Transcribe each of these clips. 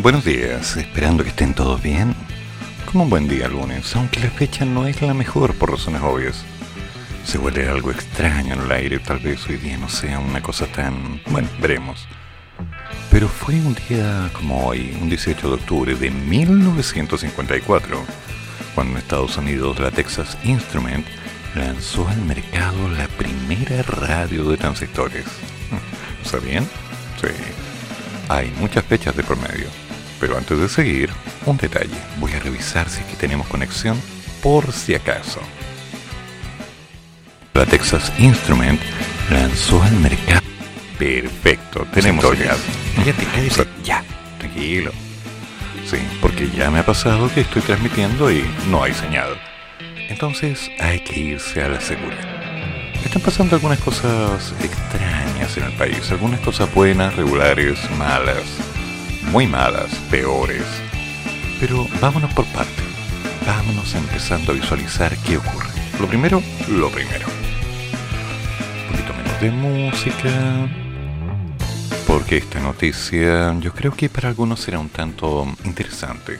Buenos días, esperando que estén todos bien como un buen día lunes, aunque la fecha no es la mejor por razones obvias. Se huele algo extraño en el aire, tal vez hoy día no sea una cosa tan... bueno, veremos. Pero fue un día como hoy, un 18 de octubre de 1954, cuando en Estados Unidos la Texas Instrument lanzó al mercado la primera radio de transistores. ¿Sabían? Sí. Hay muchas fechas de promedio. Pero antes de seguir, un detalle. Voy a revisar si aquí tenemos conexión por si acaso. La Texas Instrument lanzó al mercado. Perfecto, tenemos. Cállate, Ya, tranquilo. Sí, porque ya me ha pasado que estoy transmitiendo y no hay señal. Entonces hay que irse a la segura. Están pasando algunas cosas extrañas en el país, algunas cosas buenas, regulares, malas muy malas, peores. Pero vámonos por partes. Vámonos empezando a visualizar qué ocurre. Lo primero, lo primero. Un poquito menos de música. Porque esta noticia yo creo que para algunos será un tanto interesante.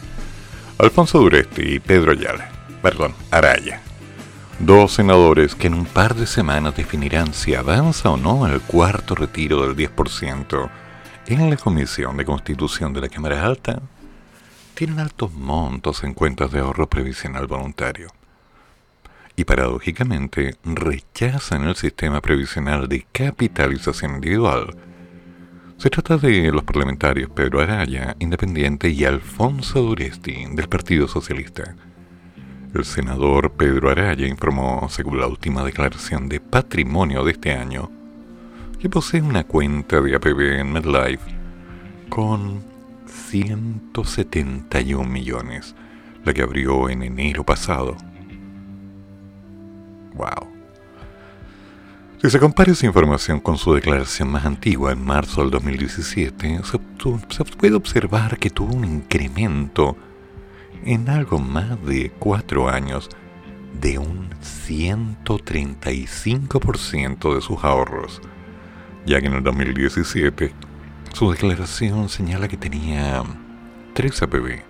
Alfonso Duresti y Pedro Ayala, perdón, Araya. Dos senadores que en un par de semanas definirán si avanza o no el cuarto retiro del 10% en la Comisión de Constitución de la Cámara Alta tienen altos montos en cuentas de ahorro previsional voluntario y paradójicamente rechazan el sistema previsional de capitalización individual. Se trata de los parlamentarios Pedro Araya, independiente, y Alfonso Duresti, del Partido Socialista. El senador Pedro Araya informó, según la última declaración de patrimonio de este año, que posee una cuenta de APB en MedLife con 171 millones, la que abrió en enero pasado. Wow. Si se compara esa información con su declaración más antigua en marzo del 2017, se, se puede observar que tuvo un incremento en algo más de cuatro años de un 135% de sus ahorros ya que en el 2017 su declaración señala que tenía 3 APB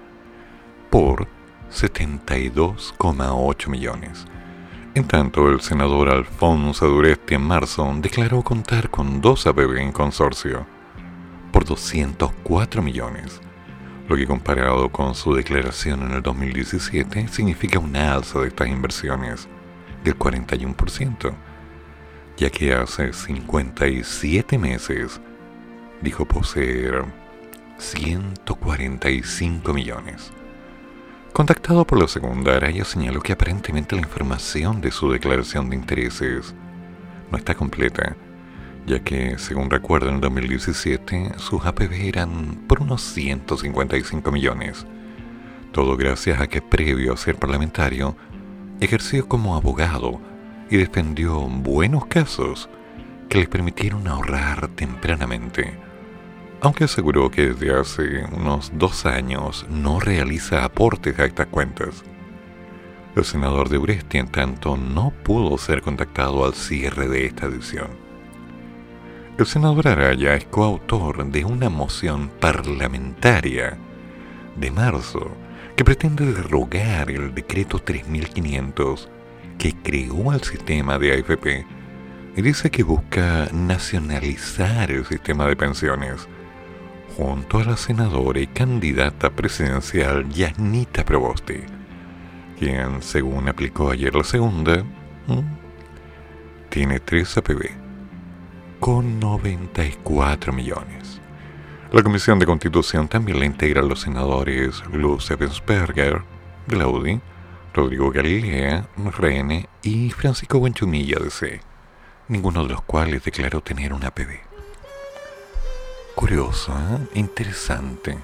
por 72,8 millones. En tanto, el senador Alfonso Duresti en marzo declaró contar con 2 APB en consorcio por 204 millones, lo que comparado con su declaración en el 2017 significa una alza de estas inversiones del 41% ya que hace 57 meses dijo poseer 145 millones. Contactado por la segunda, Araya señaló que aparentemente la información de su declaración de intereses no está completa, ya que, según recuerdo, en el 2017 sus APB eran por unos 155 millones. Todo gracias a que previo a ser parlamentario, ejerció como abogado y defendió buenos casos que les permitieron ahorrar tempranamente, aunque aseguró que desde hace unos dos años no realiza aportes a estas cuentas. El senador de Uresti, en tanto, no pudo ser contactado al cierre de esta edición. El senador Araya es coautor de una moción parlamentaria de marzo que pretende derogar el decreto 3500 que creó el sistema de AFP y dice que busca nacionalizar el sistema de pensiones junto a la senadora y candidata presidencial Yanita Probosti, quien, según aplicó ayer la segunda, tiene 3 APB con 94 millones. La Comisión de Constitución también la integra los senadores Luz Evensberger, de la UDI, Rodrigo Galilea, René y Francisco Buenchumilla de C, ninguno de los cuales declaró tener una APB. Curioso, ¿eh? interesante.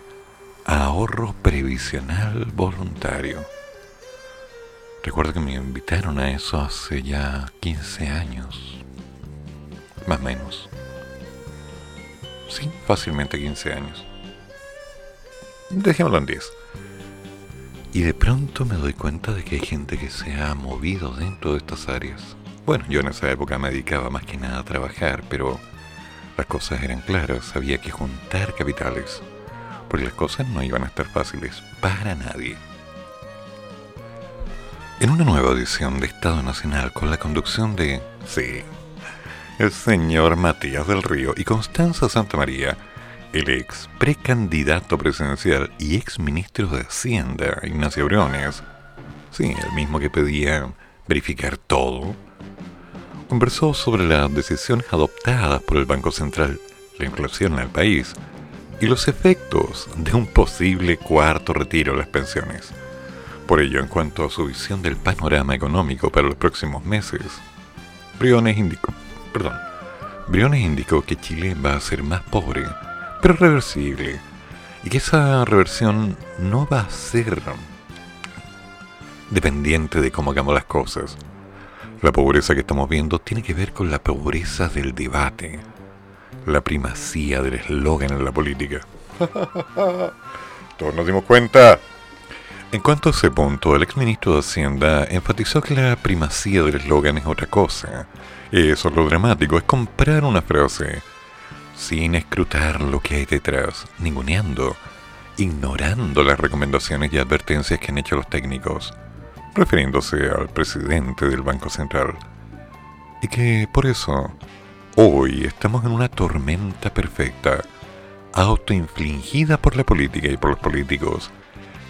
Ahorro previsional voluntario. Recuerdo que me invitaron a eso hace ya 15 años. Más o menos. Sí, fácilmente 15 años. Dejémoslo en 10. Y de pronto me doy cuenta de que hay gente que se ha movido dentro de estas áreas. Bueno, yo en esa época me dedicaba más que nada a trabajar, pero las cosas eran claras, había que juntar capitales, porque las cosas no iban a estar fáciles para nadie. En una nueva edición de Estado Nacional con la conducción de, sí, el señor Matías del Río y Constanza Santa María, el ex precandidato presidencial y ex ministro de Hacienda, Ignacio Briones, sí, el mismo que pedía verificar todo, conversó sobre las decisiones adoptadas por el Banco Central, la inflación en el país y los efectos de un posible cuarto retiro de las pensiones. Por ello, en cuanto a su visión del panorama económico para los próximos meses, Briones indicó, perdón, Briones indicó que Chile va a ser más pobre, pero reversible, y que esa reversión no va a ser dependiente de cómo hagamos las cosas, la pobreza que estamos viendo tiene que ver con la pobreza del debate, la primacía del eslogan en la política. Todos nos dimos cuenta. En cuanto a ese punto, el exministro de Hacienda enfatizó que la primacía del eslogan es otra cosa. Eso es lo dramático, es comprar una frase sin escrutar lo que hay detrás, ninguneando, ignorando las recomendaciones y advertencias que han hecho los técnicos refiriéndose al presidente del Banco Central, y que por eso hoy estamos en una tormenta perfecta, autoinfligida por la política y por los políticos,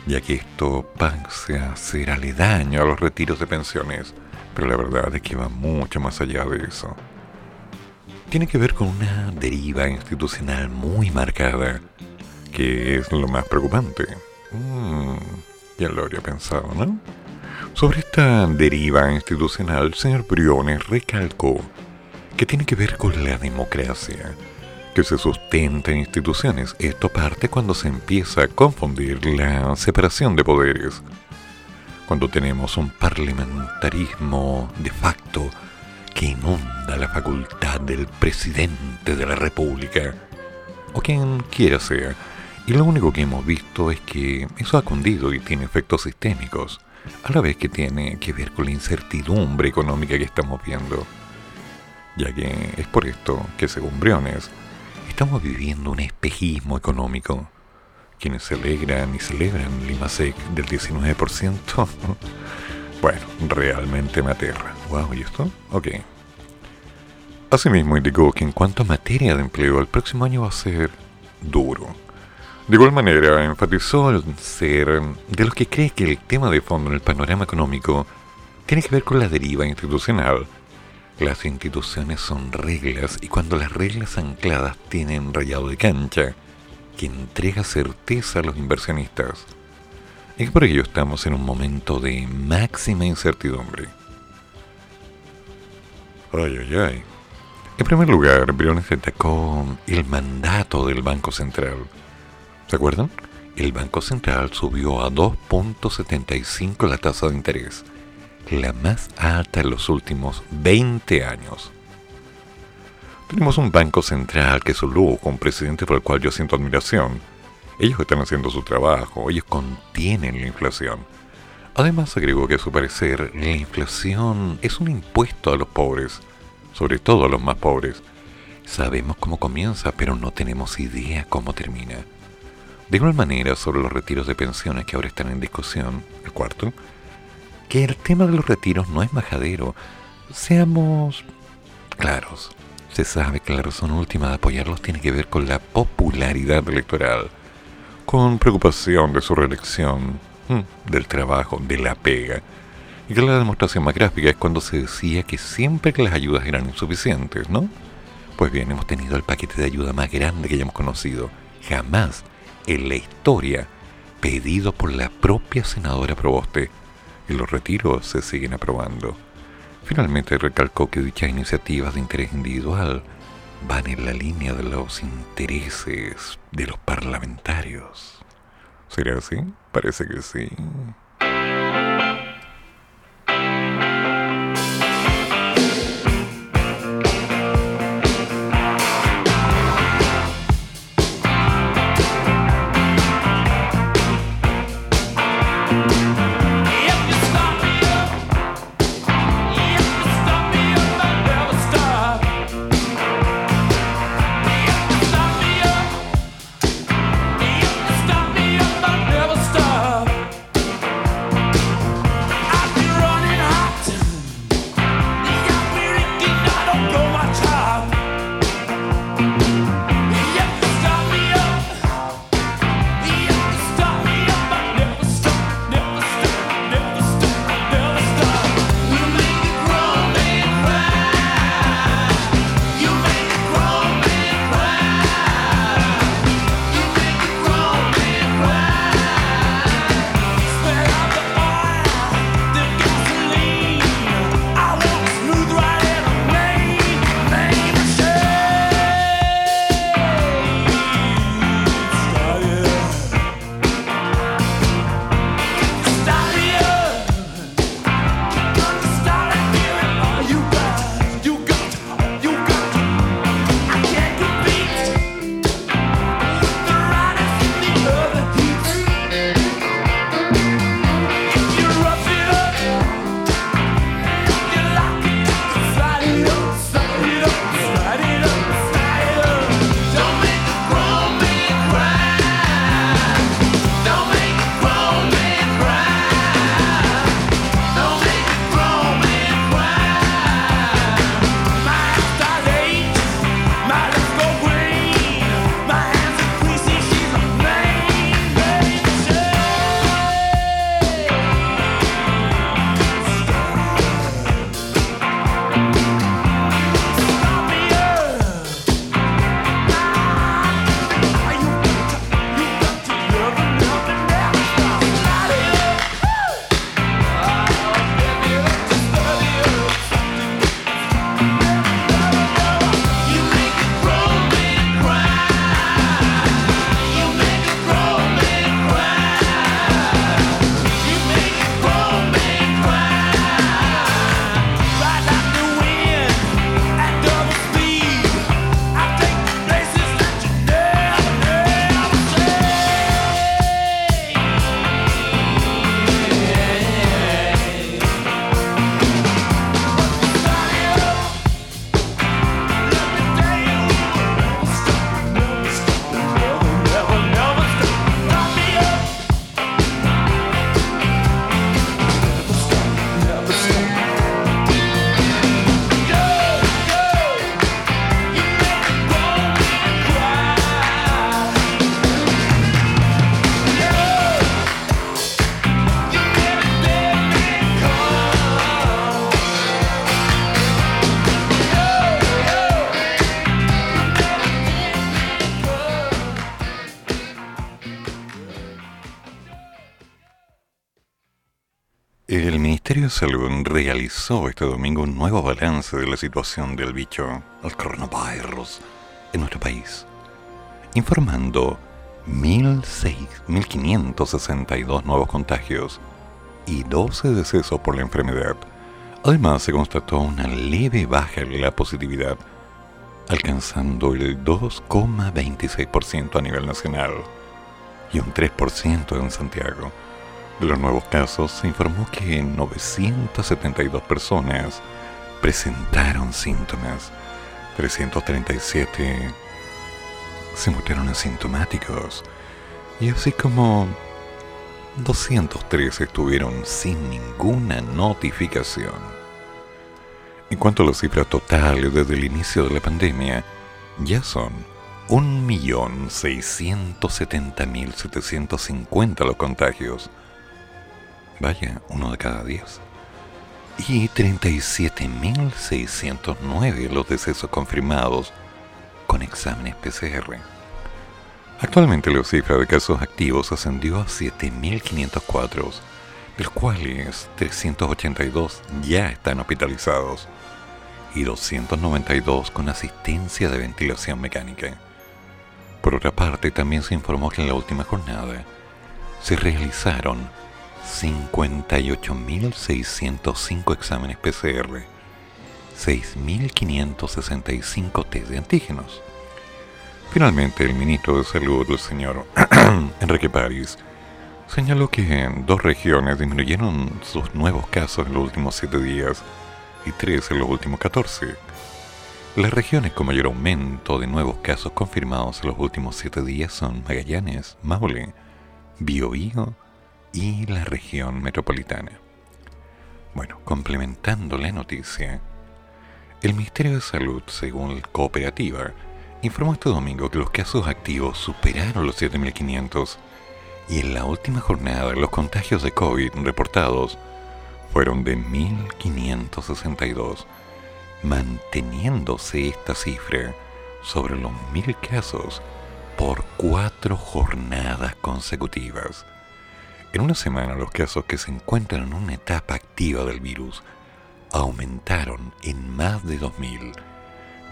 ya que esto pase a ser aledaño a los retiros de pensiones, pero la verdad es que va mucho más allá de eso. Tiene que ver con una deriva institucional muy marcada, que es lo más preocupante. Mm, ya lo habría pensado, ¿no? Sobre esta deriva institucional, el señor Briones recalcó que tiene que ver con la democracia, que se sustenta en instituciones. Esto parte cuando se empieza a confundir la separación de poderes. Cuando tenemos un parlamentarismo de facto que inunda la facultad del presidente de la República, o quien quiera sea. Y lo único que hemos visto es que eso ha cundido y tiene efectos sistémicos a la vez que tiene que ver con la incertidumbre económica que estamos viendo, ya que es por esto que según Briones, estamos viviendo un espejismo económico. Quienes se alegran y celebran Limasec del 19%, bueno, realmente me aterra. Wow, ¿y esto? Ok. Asimismo indicó que en cuanto a materia de empleo, el próximo año va a ser duro de igual manera, enfatizó el ser de los que cree que el tema de fondo en el panorama económico tiene que ver con la deriva institucional. Las instituciones son reglas y cuando las reglas ancladas tienen rayado de cancha, que entrega certeza a los inversionistas. Y por ello estamos en un momento de máxima incertidumbre. Ay, ay. En primer lugar, Briones atacó el mandato del Banco Central ¿Se acuerdan? El Banco Central subió a 2.75 la tasa de interés, la más alta en los últimos 20 años. Tenemos un Banco Central que es un lujo, un presidente por el cual yo siento admiración. Ellos están haciendo su trabajo, ellos contienen la inflación. Además agregó que a su parecer la inflación es un impuesto a los pobres, sobre todo a los más pobres. Sabemos cómo comienza, pero no tenemos idea cómo termina. De igual manera, sobre los retiros de pensiones que ahora están en discusión, el cuarto, que el tema de los retiros no es majadero. Seamos claros. Se sabe que la razón última de apoyarlos tiene que ver con la popularidad electoral, con preocupación de su reelección, hmm, del trabajo, de la pega. Y que la demostración más gráfica es cuando se decía que siempre que las ayudas eran insuficientes, ¿no? Pues bien, hemos tenido el paquete de ayuda más grande que hayamos conocido. Jamás en la historia pedido por la propia senadora Proboste y los retiros se siguen aprobando. Finalmente recalcó que dichas iniciativas de interés individual van en la línea de los intereses de los parlamentarios. ¿Será así? Parece que sí. Salud realizó este domingo un nuevo balance de la situación del bicho, el coronavirus, en nuestro país, informando 1.562 nuevos contagios y 12 decesos por la enfermedad. Además, se constató una leve baja en la positividad, alcanzando el 2,26% a nivel nacional y un 3% en Santiago. De los nuevos casos, se informó que 972 personas presentaron síntomas. 337 se mostraron asintomáticos. Y así como 203 estuvieron sin ninguna notificación. En cuanto a las cifras totales desde el inicio de la pandemia, ya son 1.670.750 los contagios Vaya, uno de cada diez. Y 37.609 los decesos confirmados con exámenes PCR. Actualmente la cifra de casos activos ascendió a 7.504, de los cuales 382 ya están hospitalizados y 292 con asistencia de ventilación mecánica. Por otra parte, también se informó que en la última jornada se realizaron 58.605 exámenes PCR, 6.565 test de antígenos. Finalmente, el ministro de Salud, el señor Enrique París, señaló que dos regiones disminuyeron sus nuevos casos en los últimos 7 días y 3 en los últimos 14. Las regiones con mayor aumento de nuevos casos confirmados en los últimos 7 días son Magallanes, Maule, Biobío y la región metropolitana. Bueno, complementando la noticia, el Ministerio de Salud, según Cooperativa, informó este domingo que los casos activos superaron los 7.500 y en la última jornada los contagios de COVID reportados fueron de 1.562, manteniéndose esta cifra sobre los 1.000 casos por cuatro jornadas consecutivas. En una semana los casos que se encuentran en una etapa activa del virus aumentaron en más de 2.000,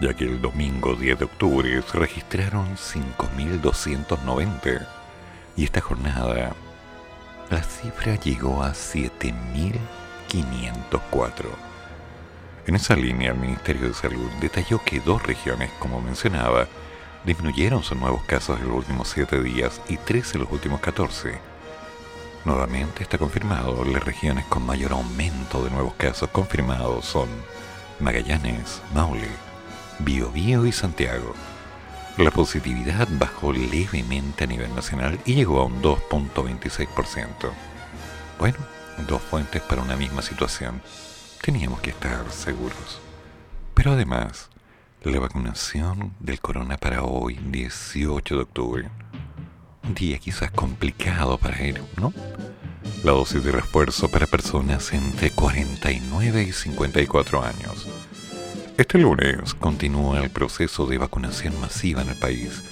ya que el domingo 10 de octubre se registraron 5.290 y esta jornada la cifra llegó a 7.504. En esa línea el Ministerio de Salud detalló que dos regiones, como mencionaba, disminuyeron sus nuevos casos en los últimos 7 días y 3 en los últimos 14 Nuevamente está confirmado, las regiones con mayor aumento de nuevos casos confirmados son Magallanes, Maule, Biobío y Santiago. La positividad bajó levemente a nivel nacional y llegó a un 2.26%. Bueno, dos fuentes para una misma situación. Teníamos que estar seguros. Pero además, la vacunación del corona para hoy, 18 de octubre, un día quizás complicado para ir, ¿no? La dosis de refuerzo para personas entre 49 y 54 años. Este lunes continúa el proceso de vacunación masiva en el país,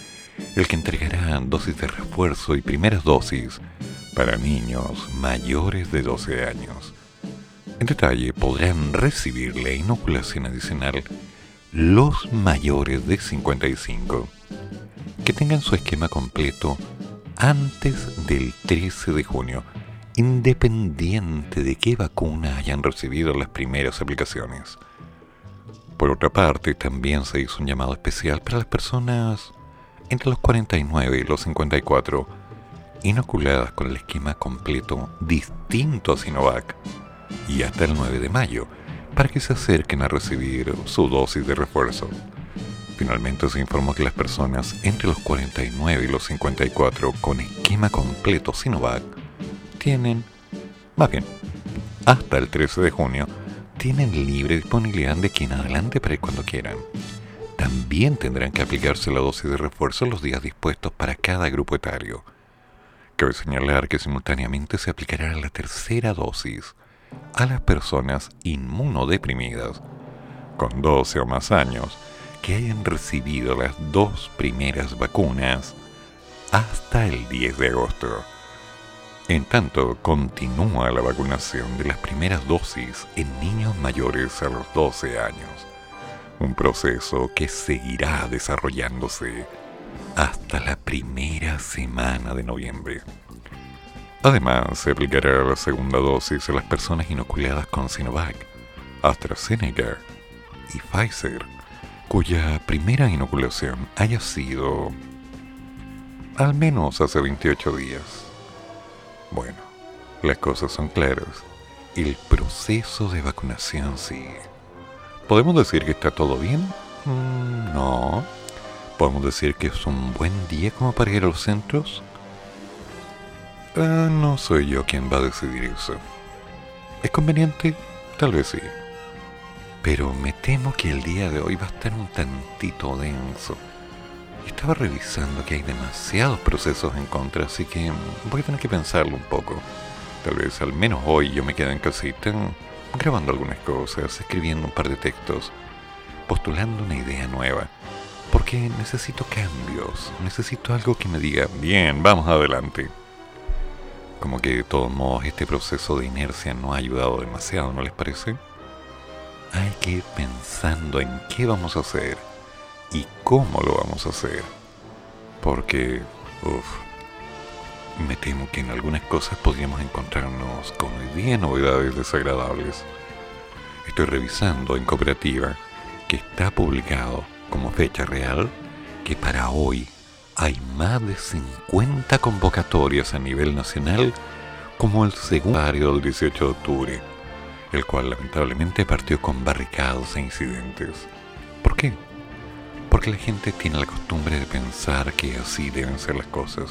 el que entregará dosis de refuerzo y primeras dosis para niños mayores de 12 años. En detalle, podrán recibir la inoculación adicional los mayores de 55 que tengan su esquema completo antes del 13 de junio, independiente de qué vacuna hayan recibido las primeras aplicaciones. Por otra parte, también se hizo un llamado especial para las personas entre los 49 y los 54 inoculadas con el esquema completo distinto a Sinovac y hasta el 9 de mayo para que se acerquen a recibir su dosis de refuerzo. Finalmente se informó que las personas entre los 49 y los 54 con esquema completo Sinovac tienen, más bien, hasta el 13 de junio, tienen libre disponibilidad de aquí en adelante para ir cuando quieran. También tendrán que aplicarse la dosis de refuerzo los días dispuestos para cada grupo etario. Cabe señalar que simultáneamente se aplicará la tercera dosis a las personas inmunodeprimidas con 12 o más años que hayan recibido las dos primeras vacunas hasta el 10 de agosto. En tanto, continúa la vacunación de las primeras dosis en niños mayores a los 12 años, un proceso que seguirá desarrollándose hasta la primera semana de noviembre. Además, se aplicará la segunda dosis a las personas inoculadas con Sinovac, AstraZeneca y Pfizer cuya primera inoculación haya sido al menos hace 28 días. Bueno, las cosas son claras. El proceso de vacunación sigue. ¿Podemos decir que está todo bien? Mm, no. ¿Podemos decir que es un buen día como para ir a los centros? Ah, no soy yo quien va a decidir eso. ¿Es conveniente? Tal vez sí pero me temo que el día de hoy va a estar un tantito denso. Estaba revisando que hay demasiados procesos en contra, así que voy a tener que pensarlo un poco. Tal vez al menos hoy yo me quede en casita grabando algunas cosas, escribiendo un par de textos, postulando una idea nueva. Porque necesito cambios, necesito algo que me diga, bien, vamos adelante. Como que de todos modos este proceso de inercia no ha ayudado demasiado, ¿no les parece? Hay que ir pensando en qué vamos a hacer y cómo lo vamos a hacer. Porque, uff, me temo que en algunas cosas podríamos encontrarnos con hoy día novedades desagradables. Estoy revisando en cooperativa que está publicado como fecha real que para hoy hay más de 50 convocatorias a nivel nacional como el segundo del 18 de octubre, el cual lamentablemente partió con barricados e incidentes. ¿Por qué? Porque la gente tiene la costumbre de pensar que así deben ser las cosas.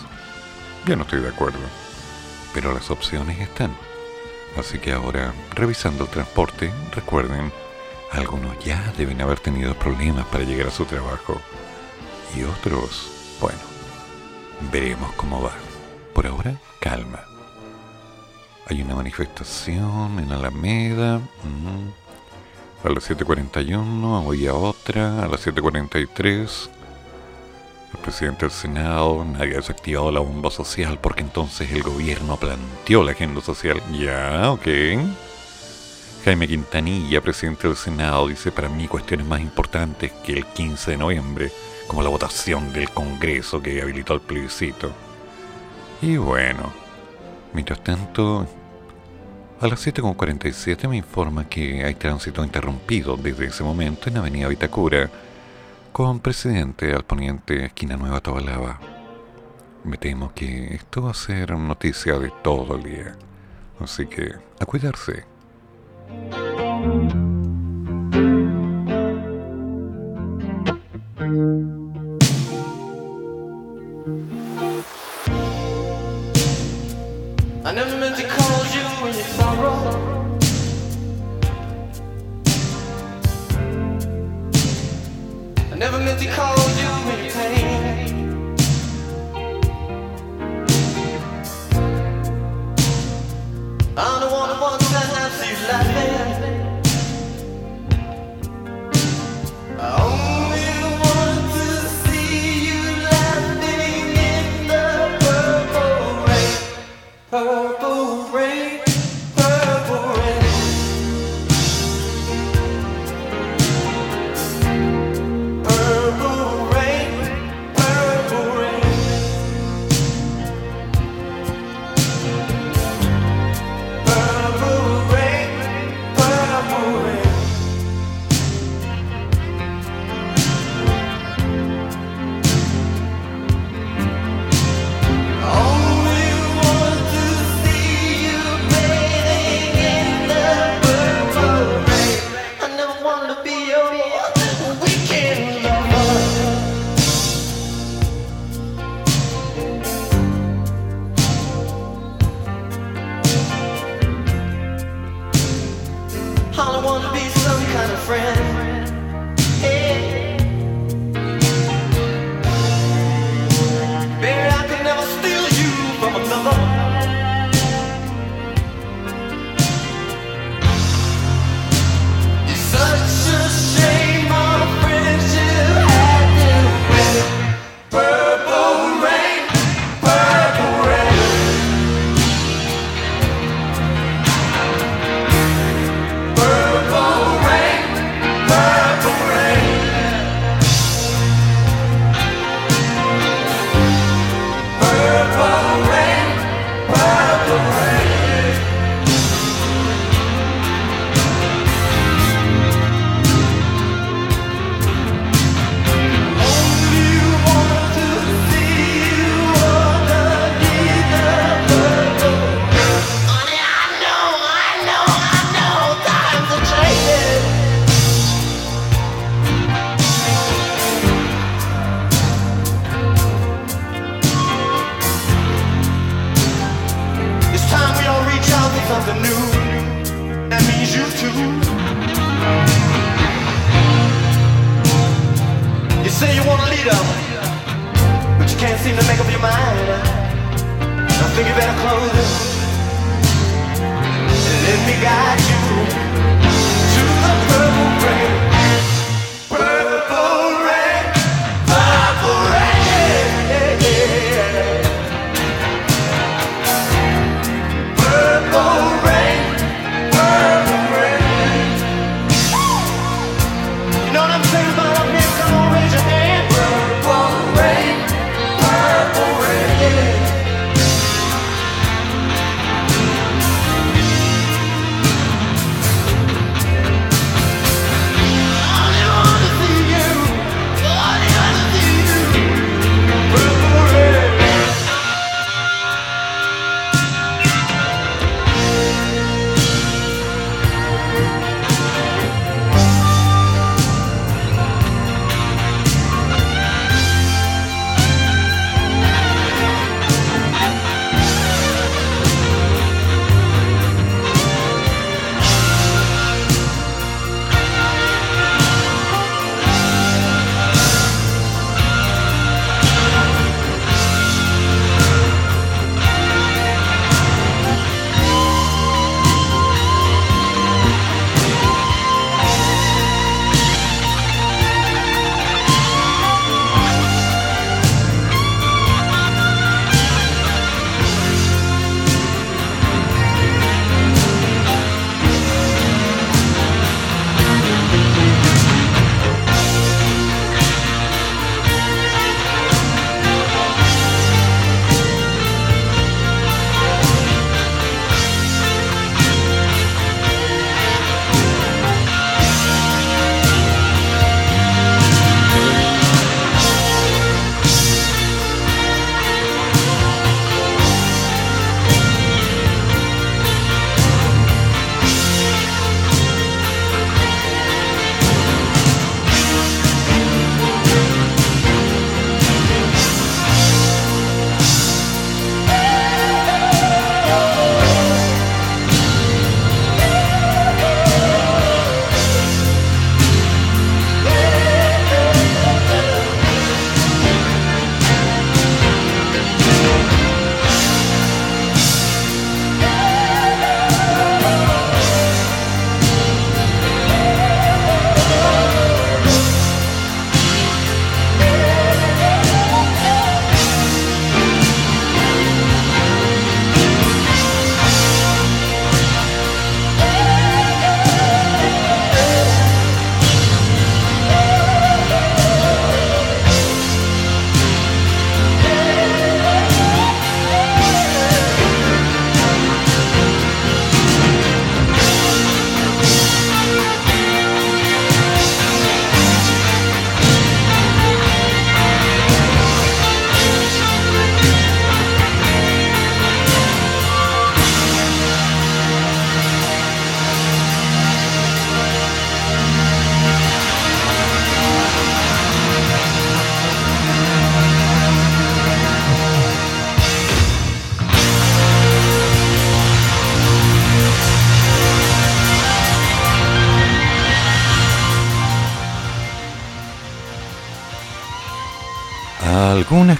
Yo no estoy de acuerdo, pero las opciones están. Así que ahora, revisando el transporte, recuerden, algunos ya deben haber tenido problemas para llegar a su trabajo y otros, bueno, veremos cómo va. Por ahora, calma. Hay una manifestación en Alameda. A las 7.41 había otra. A las 7.43 el presidente del Senado nadie ha desactivado la bomba social porque entonces el gobierno planteó la agenda social. Ya, ok. Jaime Quintanilla, presidente del Senado, dice para mí cuestiones más importantes que el 15 de noviembre como la votación del Congreso que habilitó el plebiscito. Y bueno, mientras tanto, a las 7.47 me informa que hay tránsito interrumpido desde ese momento en Avenida Vitacura, con presidente al poniente esquina Nueva Tobalaba. Me temo que esto va a ser noticia de todo el día, así que a cuidarse. I don't know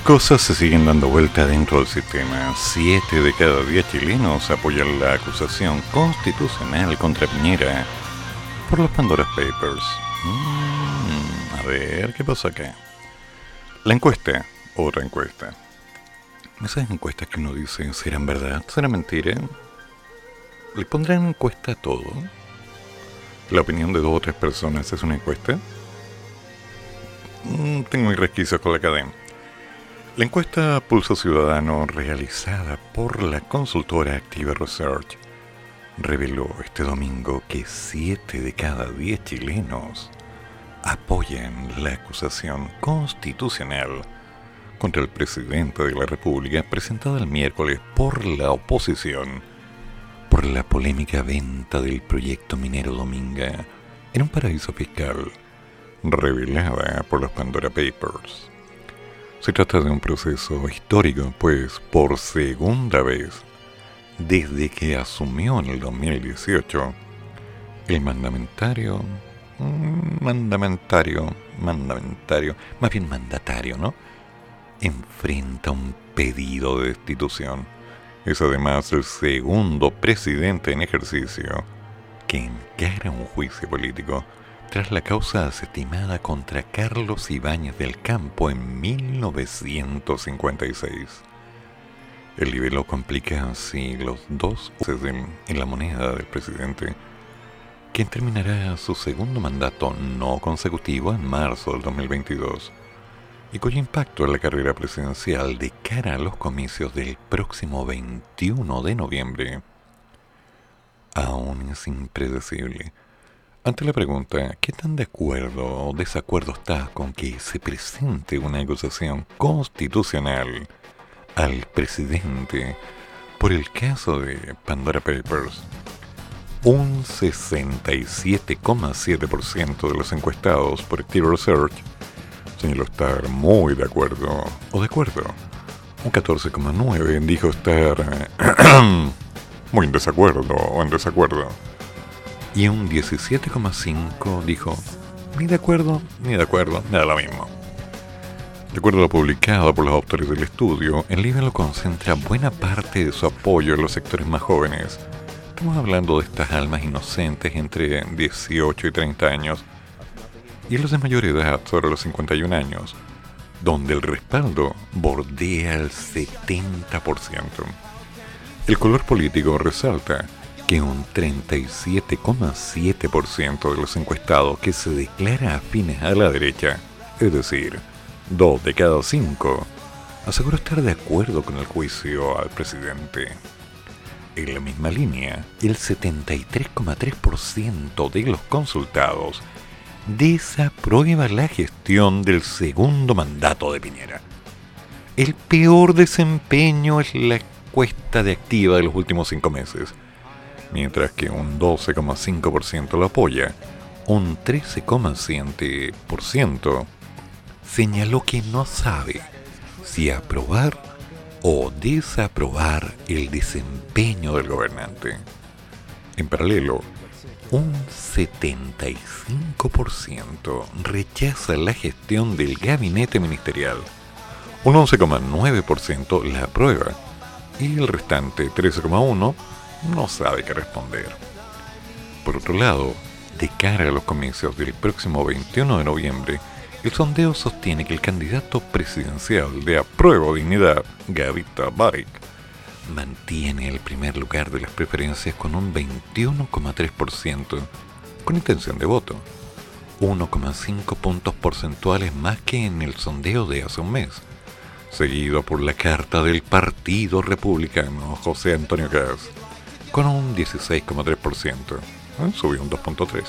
cosas se siguen dando vuelta dentro del sistema. Siete de cada diez chilenos apoyan la acusación constitucional contra Piñera por los Pandora Papers. Mm, a ver, ¿qué pasa acá? La encuesta, otra encuesta. Esas encuestas que uno dice, ¿serán verdad? ¿Serán mentira? ¿Le pondrán encuesta a todo? ¿La opinión de dos o tres personas es una encuesta? Mm, tengo mis resquicios con la cadena. La encuesta Pulso Ciudadano realizada por la consultora Active Research reveló este domingo que 7 de cada 10 chilenos apoyan la acusación constitucional contra el presidente de la República presentada el miércoles por la oposición por la polémica venta del proyecto minero Dominga en un paraíso fiscal revelada por los Pandora Papers. Se trata de un proceso histórico, pues por segunda vez, desde que asumió en el 2018, el mandamentario, mm, mandamentario, mandamentario, más bien mandatario, ¿no? Enfrenta un pedido de destitución. Es además el segundo presidente en ejercicio que encara un juicio político tras la causa desestimada contra Carlos Ibáñez del Campo en 1956. El libelo complica así los dos en, en la moneda del presidente, quien terminará su segundo mandato no consecutivo en marzo del 2022 y cuyo impacto en la carrera presidencial de cara a los comicios del próximo 21 de noviembre aún es impredecible. Ante la pregunta, ¿qué tan de acuerdo o desacuerdo está con que se presente una acusación constitucional al presidente por el caso de Pandora Papers? Un 67,7% de los encuestados por Active Research señaló estar muy de acuerdo o de acuerdo. Un 14,9% dijo estar muy en desacuerdo o en desacuerdo y un 17,5 dijo, ni de acuerdo, ni de acuerdo, nada lo mismo. De acuerdo a lo publicado por los autores del estudio, el libro concentra buena parte de su apoyo en los sectores más jóvenes. Estamos hablando de estas almas inocentes entre 18 y 30 años, y en los de mayor edad, sobre los 51 años, donde el respaldo bordea el 70%. El color político resalta que un 37,7% de los encuestados que se declara afines a la derecha, es decir, 2 de cada 5, aseguró estar de acuerdo con el juicio al presidente. En la misma línea, el 73,3% de los consultados desaprueba la gestión del segundo mandato de Piñera. El peor desempeño es la encuesta de activa de los últimos cinco meses mientras que un 12,5% lo apoya, un 13,7% señaló que no sabe si aprobar o desaprobar el desempeño del gobernante. En paralelo, un 75% rechaza la gestión del gabinete ministerial, un 11,9% la aprueba y el restante 13,1% no sabe qué responder. Por otro lado, de cara a los comicios del próximo 21 de noviembre, el sondeo sostiene que el candidato presidencial de apruebo dignidad, Gavita Baric, mantiene el primer lugar de las preferencias con un 21,3% con intención de voto, 1,5 puntos porcentuales más que en el sondeo de hace un mes, seguido por la carta del Partido Republicano José Antonio Caz con un 16,3%, ¿eh? subió un 2,3%.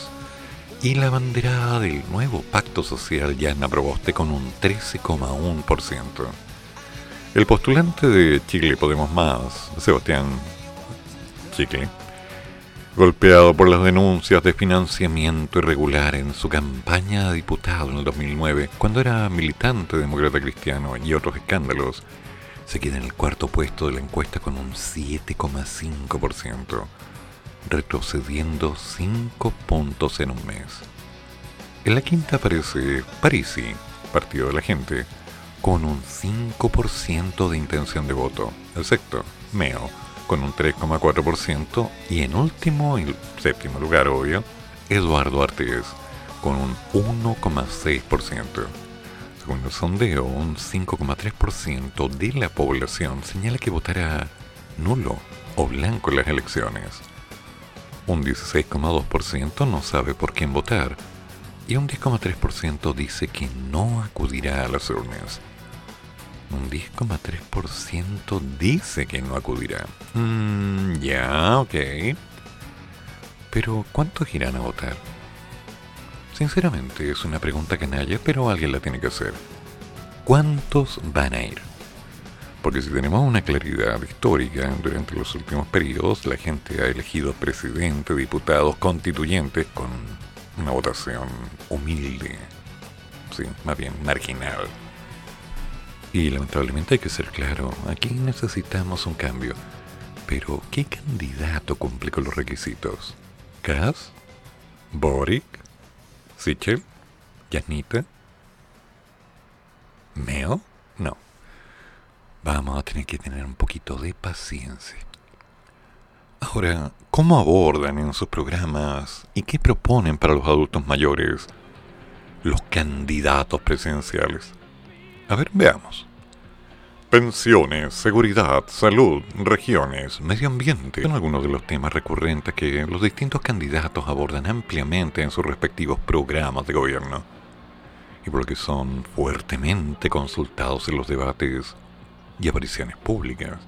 Y la banderada del nuevo pacto social Yana Proboste con un 13,1%. El postulante de Chile Podemos Más, Sebastián Chicle, golpeado por las denuncias de financiamiento irregular en su campaña de diputado en el 2009, cuando era militante demócrata cristiano y otros escándalos, se queda en el cuarto puesto de la encuesta con un 7,5%, retrocediendo 5 puntos en un mes. En la quinta aparece Parisi, Partido de la Gente, con un 5% de intención de voto. El sexto, Meo, con un 3,4%. Y en último y séptimo lugar, obvio, Eduardo Artés, con un 1,6%. Según el sondeo, un 5,3% de la población señala que votará nulo o blanco en las elecciones. Un 16,2% no sabe por quién votar y un 10,3% dice que no acudirá a las urnas. Un 10,3% dice que no acudirá. Mm, ya, ok. Pero ¿cuántos irán a votar? Sinceramente es una pregunta canalla, pero alguien la tiene que hacer. ¿Cuántos van a ir? Porque si tenemos una claridad histórica, durante los últimos periodos la gente ha elegido presidente, diputados, constituyentes con una votación humilde, sí, más bien marginal. Y lamentablemente hay que ser claro, aquí necesitamos un cambio. Pero, ¿qué candidato cumple con los requisitos? ¿Kass? ¿Boric? ¿Sichel? ¿Yanita? ¿Meo? No. Vamos a tener que tener un poquito de paciencia. Ahora, ¿cómo abordan en sus programas y qué proponen para los adultos mayores los candidatos presidenciales? A ver, veamos. Pensiones, seguridad, salud, regiones, medio ambiente son algunos de los temas recurrentes que los distintos candidatos abordan ampliamente en sus respectivos programas de gobierno y por lo que son fuertemente consultados en los debates y apariciones públicas.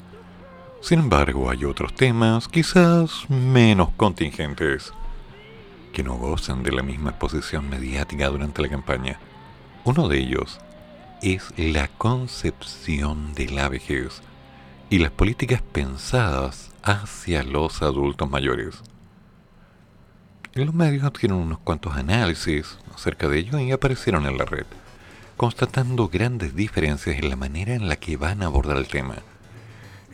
Sin embargo, hay otros temas, quizás menos contingentes, que no gozan de la misma exposición mediática durante la campaña. Uno de ellos es la concepción de la vejez y las políticas pensadas hacia los adultos mayores. Los medios tienen unos cuantos análisis acerca de ello y aparecieron en la red, constatando grandes diferencias en la manera en la que van a abordar el tema.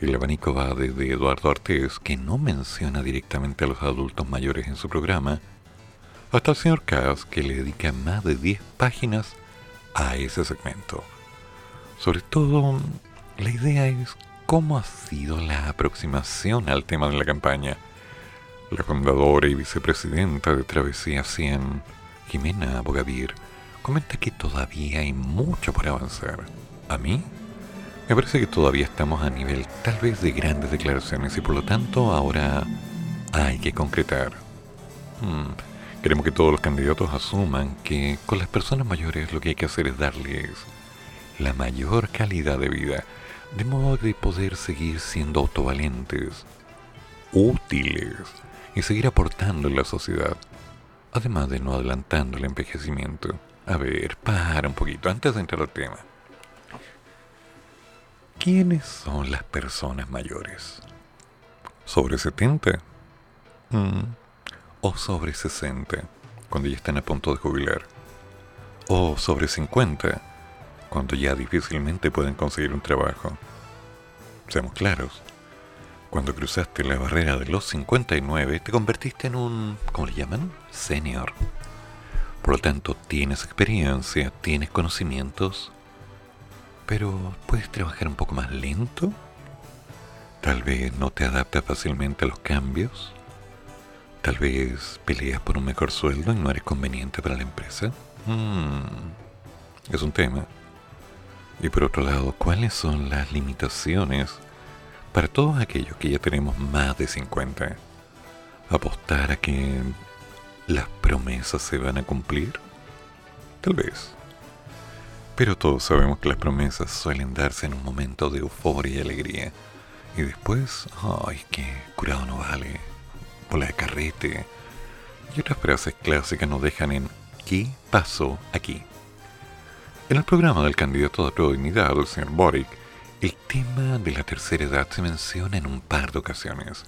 El abanico va desde Eduardo Artés, que no menciona directamente a los adultos mayores en su programa, hasta el señor Kass, que le dedica más de 10 páginas a ese segmento. Sobre todo, la idea es cómo ha sido la aproximación al tema de la campaña. La fundadora y vicepresidenta de Travesía 100, Jimena Bogavir, comenta que todavía hay mucho por avanzar. A mí, me parece que todavía estamos a nivel tal vez de grandes declaraciones y por lo tanto ahora hay que concretar. Hmm, Queremos que todos los candidatos asuman que con las personas mayores lo que hay que hacer es darles la mayor calidad de vida, de modo de poder seguir siendo autovalentes, útiles y seguir aportando en la sociedad, además de no adelantando el envejecimiento. A ver, para un poquito antes de entrar al tema. ¿Quiénes son las personas mayores? ¿Sobre 70? Mm o sobre 60, cuando ya están a punto de jubilar, o sobre 50, cuando ya difícilmente pueden conseguir un trabajo. Seamos claros, cuando cruzaste la barrera de los 59 te convertiste en un, ¿cómo le llaman? Senior. Por lo tanto, tienes experiencia, tienes conocimientos, pero puedes trabajar un poco más lento. Tal vez no te adaptas fácilmente a los cambios. Tal vez peleas por un mejor sueldo y no eres conveniente para la empresa. Mm, es un tema. Y por otro lado, ¿cuáles son las limitaciones para todos aquellos que ya tenemos más de 50? ¿Apostar a que las promesas se van a cumplir? Tal vez. Pero todos sabemos que las promesas suelen darse en un momento de euforia y alegría. Y después, ay, que curado no vale bola de carrete y otras frases clásicas nos dejan en ¿qué pasó aquí? En el programa del candidato de pro-dignidad, el señor Boric, el tema de la tercera edad se menciona en un par de ocasiones,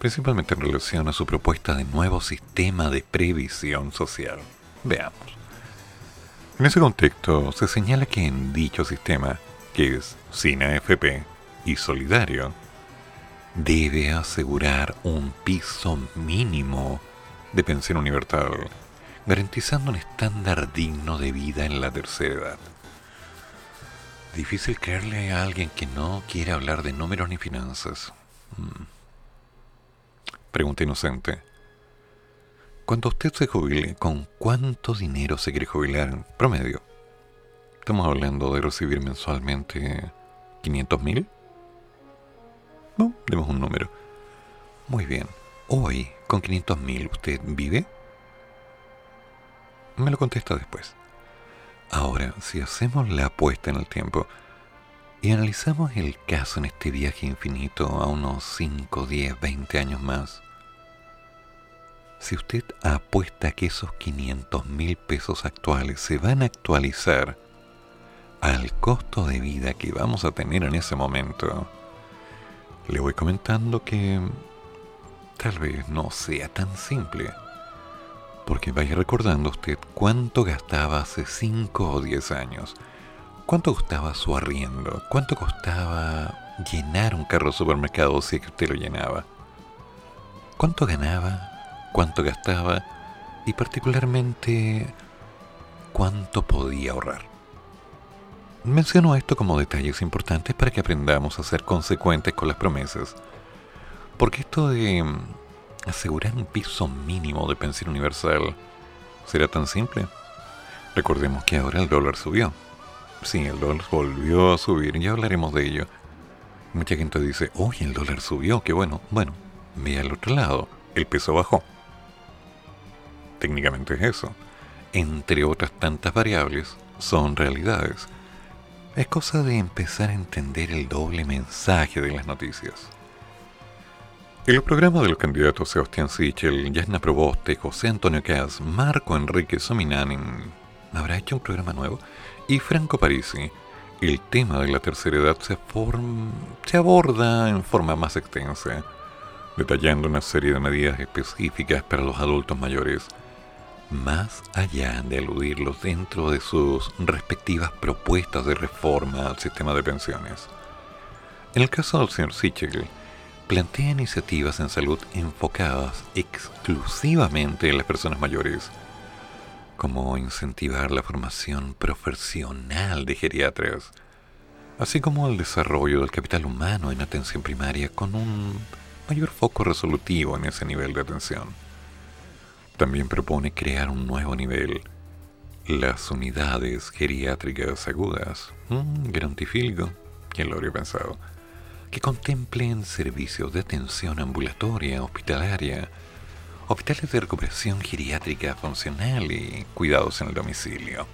principalmente en relación a su propuesta de nuevo sistema de previsión social. Veamos. En ese contexto, se señala que en dicho sistema, que es sin AFP y solidario, debe asegurar un piso mínimo de pensión universal, garantizando un estándar digno de vida en la tercera edad. Difícil creerle a alguien que no quiere hablar de números ni finanzas. Mm. Pregunta inocente. Cuando usted se jubile, ¿con cuánto dinero se quiere jubilar en promedio? Estamos hablando de recibir mensualmente 500 mil. No, demos un número. Muy bien. Hoy, con 500 mil, ¿usted vive? Me lo contesta después. Ahora, si hacemos la apuesta en el tiempo y analizamos el caso en este viaje infinito a unos 5, 10, 20 años más, si usted apuesta que esos 500 mil pesos actuales se van a actualizar al costo de vida que vamos a tener en ese momento, le voy comentando que tal vez no sea tan simple. Porque vaya recordando usted cuánto gastaba hace 5 o 10 años. ¿Cuánto costaba su arriendo? ¿Cuánto costaba llenar un carro supermercado si es que usted lo llenaba? ¿Cuánto ganaba? ¿Cuánto gastaba? Y particularmente, ¿cuánto podía ahorrar? Menciono esto como detalles importantes para que aprendamos a ser consecuentes con las promesas. Porque esto de asegurar un piso mínimo de pensión universal será tan simple. Recordemos que ahora el dólar subió. Sí, el dólar volvió a subir, ya hablaremos de ello. Mucha gente dice, oye, el dólar subió, qué bueno. Bueno, ve al otro lado, el peso bajó. Técnicamente es eso. Entre otras tantas variables, son realidades. Es cosa de empezar a entender el doble mensaje de las noticias. En los programas de los Sebastián Sichel, Yasna Proboste, José Antonio Cas, Marco Enrique Sominani, habrá hecho un programa nuevo, y Franco Parisi, el tema de la tercera edad se, form- se aborda en forma más extensa, detallando una serie de medidas específicas para los adultos mayores, más allá de aludirlos dentro de sus respectivas propuestas de reforma al sistema de pensiones. En el caso del señor Sichel, plantea iniciativas en salud enfocadas exclusivamente en las personas mayores, como incentivar la formación profesional de geriatras, así como el desarrollo del capital humano en atención primaria con un mayor foco resolutivo en ese nivel de atención. También propone crear un nuevo nivel, las unidades geriátricas agudas, un grantifilgo, ¿quién lo habría pensado? que contemplen servicios de atención ambulatoria, hospitalaria, hospitales de recuperación geriátrica funcional y cuidados en el domicilio.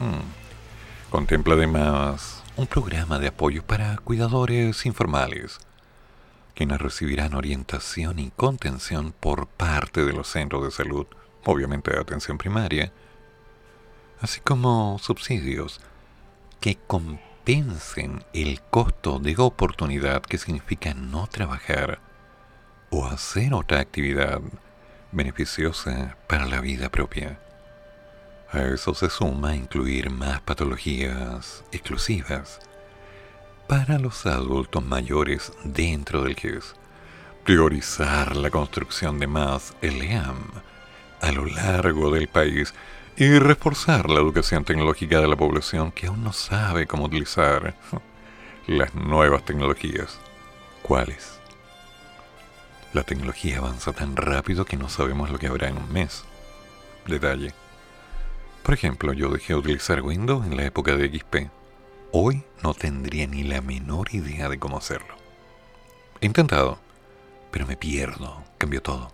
Mm. Contempla además un programa de apoyo para cuidadores informales, quienes recibirán orientación y contención por parte de los centros de salud, obviamente de atención primaria, así como subsidios que compensen el costo de oportunidad que significa no trabajar o hacer otra actividad beneficiosa para la vida propia. A eso se suma incluir más patologías exclusivas para los adultos mayores dentro del GES, priorizar la construcción de más LEAM a lo largo del país y reforzar la educación tecnológica de la población que aún no sabe cómo utilizar las nuevas tecnologías. ¿Cuáles? La tecnología avanza tan rápido que no sabemos lo que habrá en un mes. Detalle. Por ejemplo, yo dejé de utilizar Windows en la época de XP. Hoy no tendría ni la menor idea de cómo hacerlo. He intentado, pero me pierdo, cambio todo.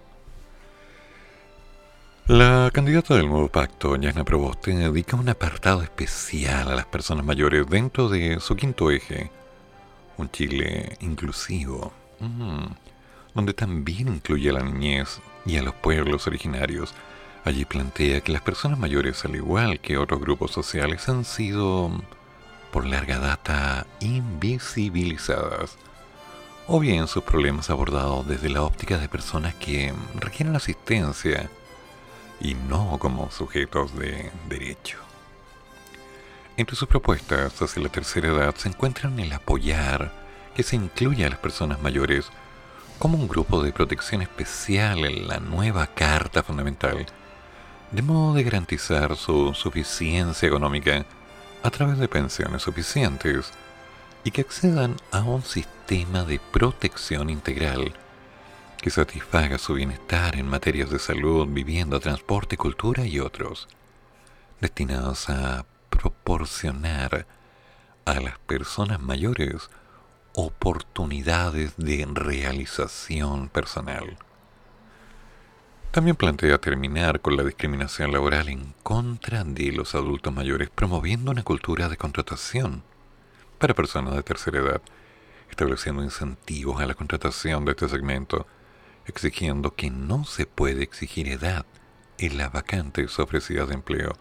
La candidata del nuevo pacto, Yasna Proboste, dedica un apartado especial a las personas mayores dentro de su quinto eje, un Chile inclusivo, mm, donde también incluye a la niñez y a los pueblos originarios. Allí plantea que las personas mayores, al igual que otros grupos sociales, han sido, por larga data, invisibilizadas, o bien sus problemas abordados desde la óptica de personas que requieren asistencia, y no como sujetos de derecho. Entre sus propuestas hacia la tercera edad se encuentran el apoyar que se incluya a las personas mayores como un grupo de protección especial en la nueva Carta Fundamental, de modo de garantizar su suficiencia económica a través de pensiones suficientes y que accedan a un sistema de protección integral que satisfaga su bienestar en materias de salud, vivienda, transporte, cultura y otros, destinados a proporcionar a las personas mayores oportunidades de realización personal. También plantea terminar con la discriminación laboral en contra de los adultos mayores, promoviendo una cultura de contratación para personas de tercera edad, estableciendo incentivos a la contratación de este segmento, exigiendo que no se puede exigir edad en las vacantes ofrecidas de empleo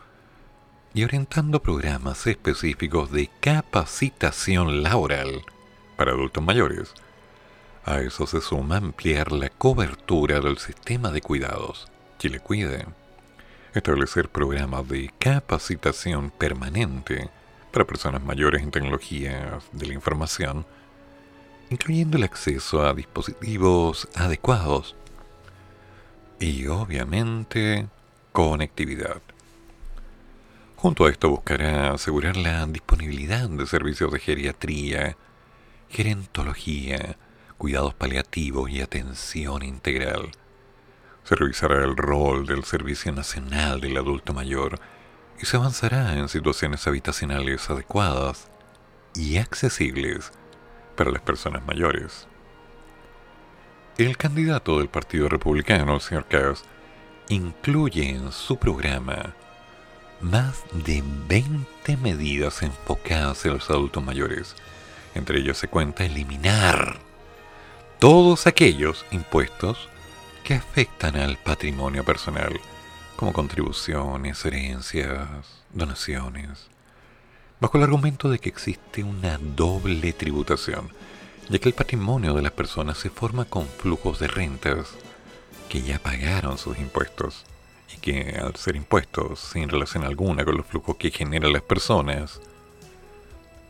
y orientando programas específicos de capacitación laboral para adultos mayores. A eso se suma ampliar la cobertura del sistema de cuidados, Chile Cuide, establecer programas de capacitación permanente para personas mayores en tecnologías de la información, incluyendo el acceso a dispositivos adecuados y obviamente conectividad. Junto a esto buscará asegurar la disponibilidad de servicios de geriatría, gerontología, cuidados paliativos y atención integral. Se revisará el rol del Servicio Nacional del Adulto Mayor y se avanzará en situaciones habitacionales adecuadas y accesibles para las personas mayores. El candidato del Partido Republicano, el señor Cass, incluye en su programa más de 20 medidas enfocadas en los adultos mayores. Entre ellas se cuenta eliminar todos aquellos impuestos que afectan al patrimonio personal, como contribuciones, herencias, donaciones, bajo el argumento de que existe una doble tributación, ya que el patrimonio de las personas se forma con flujos de rentas que ya pagaron sus impuestos y que al ser impuestos sin relación alguna con los flujos que generan las personas,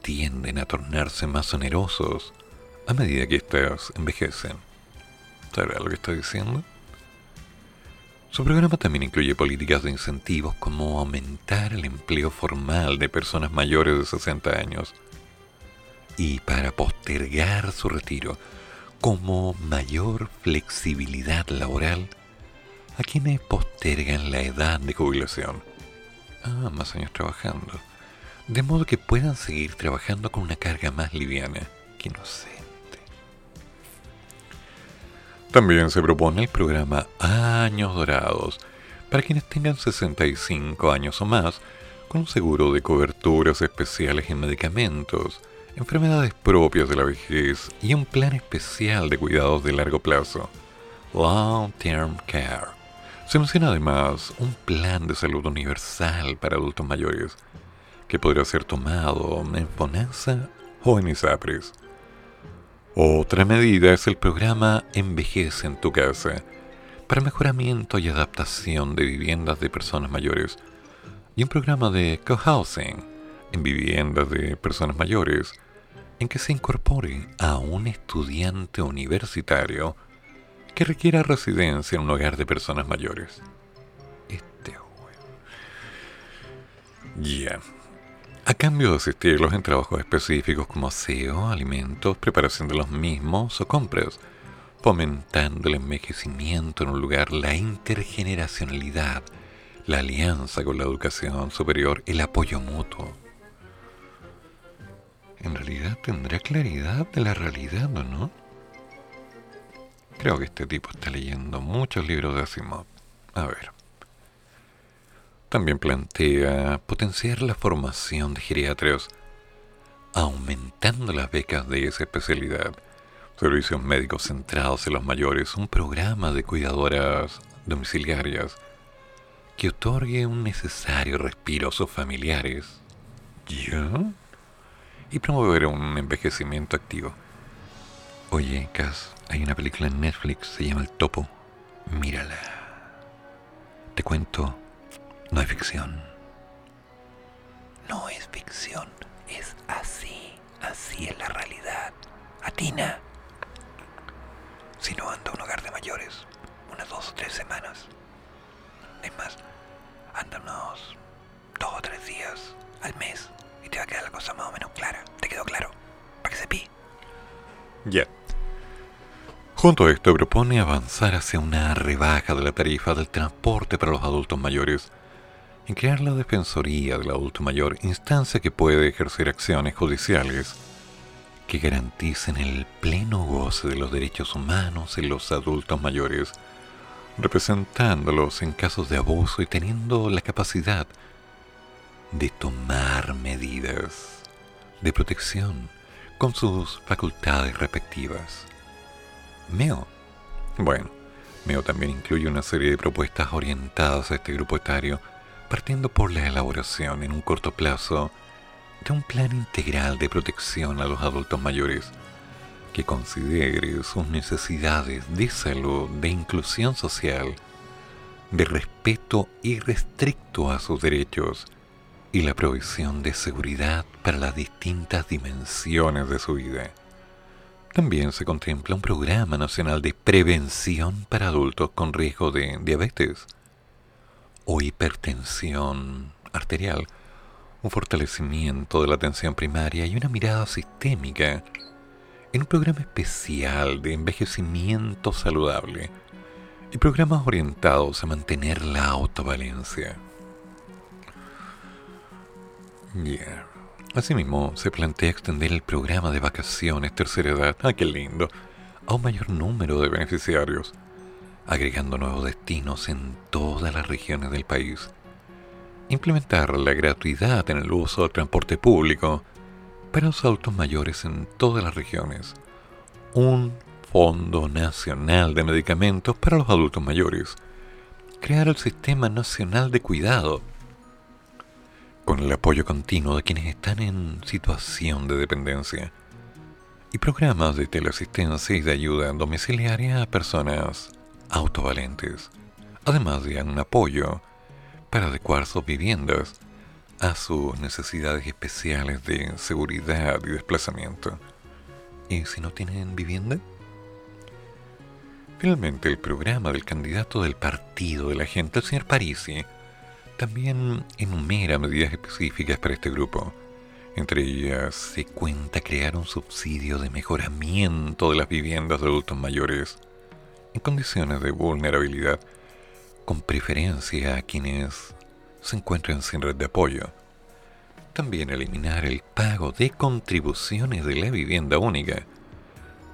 tienden a tornarse más onerosos a medida que éstas envejecen. ¿Sabrá lo que está diciendo? Su programa también incluye políticas de incentivos como aumentar el empleo formal de personas mayores de 60 años y para postergar su retiro, como mayor flexibilidad laboral a quienes postergan la edad de jubilación. Ah, más años trabajando. De modo que puedan seguir trabajando con una carga más liviana. Que inocente. También se propone el programa Años Dorados para quienes tengan 65 años o más, con un seguro de coberturas especiales en medicamentos, enfermedades propias de la vejez y un plan especial de cuidados de largo plazo. Long Term Care. Se menciona además un plan de salud universal para adultos mayores que podrá ser tomado en FONASA o en ISAPRES. Otra medida es el programa Envejece en tu casa para mejoramiento y adaptación de viviendas de personas mayores y un programa de cohousing en viviendas de personas mayores en que se incorpore a un estudiante universitario que requiera residencia en un hogar de personas mayores. Este Ya. A cambio de asistirlos en trabajos específicos como aseo, alimentos, preparación de los mismos o compras, fomentando el envejecimiento en un lugar, la intergeneracionalidad, la alianza con la educación superior, el apoyo mutuo. En realidad tendrá claridad de la realidad, ¿o no? Creo que este tipo está leyendo muchos libros de Asimov. A ver. También plantea potenciar la formación de geriatras, aumentando las becas de esa especialidad, servicios médicos centrados en los mayores, un programa de cuidadoras domiciliarias que otorgue un necesario respiro a sus familiares. ¿Ya? Y promover un envejecimiento activo. Oye, Cass, hay una película en Netflix, se llama El Topo. Mírala. Te cuento, no es ficción. No es ficción, es así, así es la realidad. Atina. Si no anda a un hogar de mayores, unas dos o tres semanas. Es más, anda unos dos o tres días al mes y te va a quedar la cosa más o menos clara. ¿Te quedó claro? Para que sepí. Ya. Junto a esto propone avanzar hacia una rebaja de la tarifa del transporte para los adultos mayores y crear la Defensoría del Adulto Mayor, instancia que puede ejercer acciones judiciales que garanticen el pleno goce de los derechos humanos en los adultos mayores, representándolos en casos de abuso y teniendo la capacidad de tomar medidas de protección con sus facultades respectivas. MEO. Bueno, MEO también incluye una serie de propuestas orientadas a este grupo etario, partiendo por la elaboración en un corto plazo de un plan integral de protección a los adultos mayores que considere sus necesidades de salud, de inclusión social, de respeto irrestricto a sus derechos y la provisión de seguridad para las distintas dimensiones de su vida. También se contempla un programa nacional de prevención para adultos con riesgo de diabetes o hipertensión arterial, un fortalecimiento de la atención primaria y una mirada sistémica en un programa especial de envejecimiento saludable y programas orientados a mantener la autovalencia. Yeah. Asimismo, se plantea extender el programa de vacaciones tercera edad, ¡ah, qué lindo!, a un mayor número de beneficiarios, agregando nuevos destinos en todas las regiones del país. Implementar la gratuidad en el uso del transporte público para los adultos mayores en todas las regiones. Un Fondo Nacional de Medicamentos para los Adultos Mayores. Crear el Sistema Nacional de Cuidado con el apoyo continuo de quienes están en situación de dependencia y programas de teleasistencia y de ayuda domiciliaria a personas autovalentes, además de un apoyo para adecuar sus viviendas a sus necesidades especiales de seguridad y desplazamiento. ¿Y si no tienen vivienda? Finalmente, el programa del candidato del partido de la gente, el señor Parisi, también enumera medidas específicas para este grupo. Entre ellas se cuenta crear un subsidio de mejoramiento de las viviendas de adultos mayores en condiciones de vulnerabilidad, con preferencia a quienes se encuentran sin red de apoyo. También eliminar el pago de contribuciones de la vivienda única.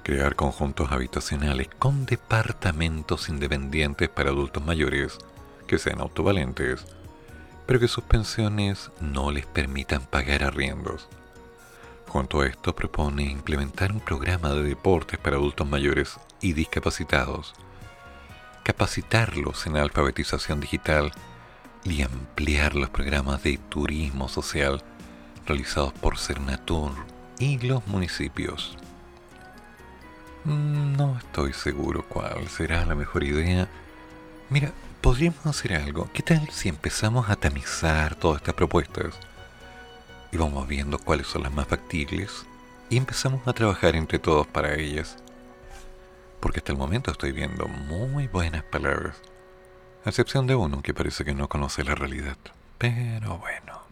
Crear conjuntos habitacionales con departamentos independientes para adultos mayores que sean autovalentes pero que sus pensiones no les permitan pagar arriendos. Junto a esto propone implementar un programa de deportes para adultos mayores y discapacitados, capacitarlos en alfabetización digital y ampliar los programas de turismo social realizados por Cernatur y los municipios. Mm, No estoy seguro cuál será la mejor idea. Mira, podríamos hacer algo. ¿Qué tal si empezamos a tamizar todas estas propuestas? Y vamos viendo cuáles son las más factibles y empezamos a trabajar entre todos para ellas. Porque hasta el momento estoy viendo muy buenas palabras. A excepción de uno que parece que no conoce la realidad. Pero bueno.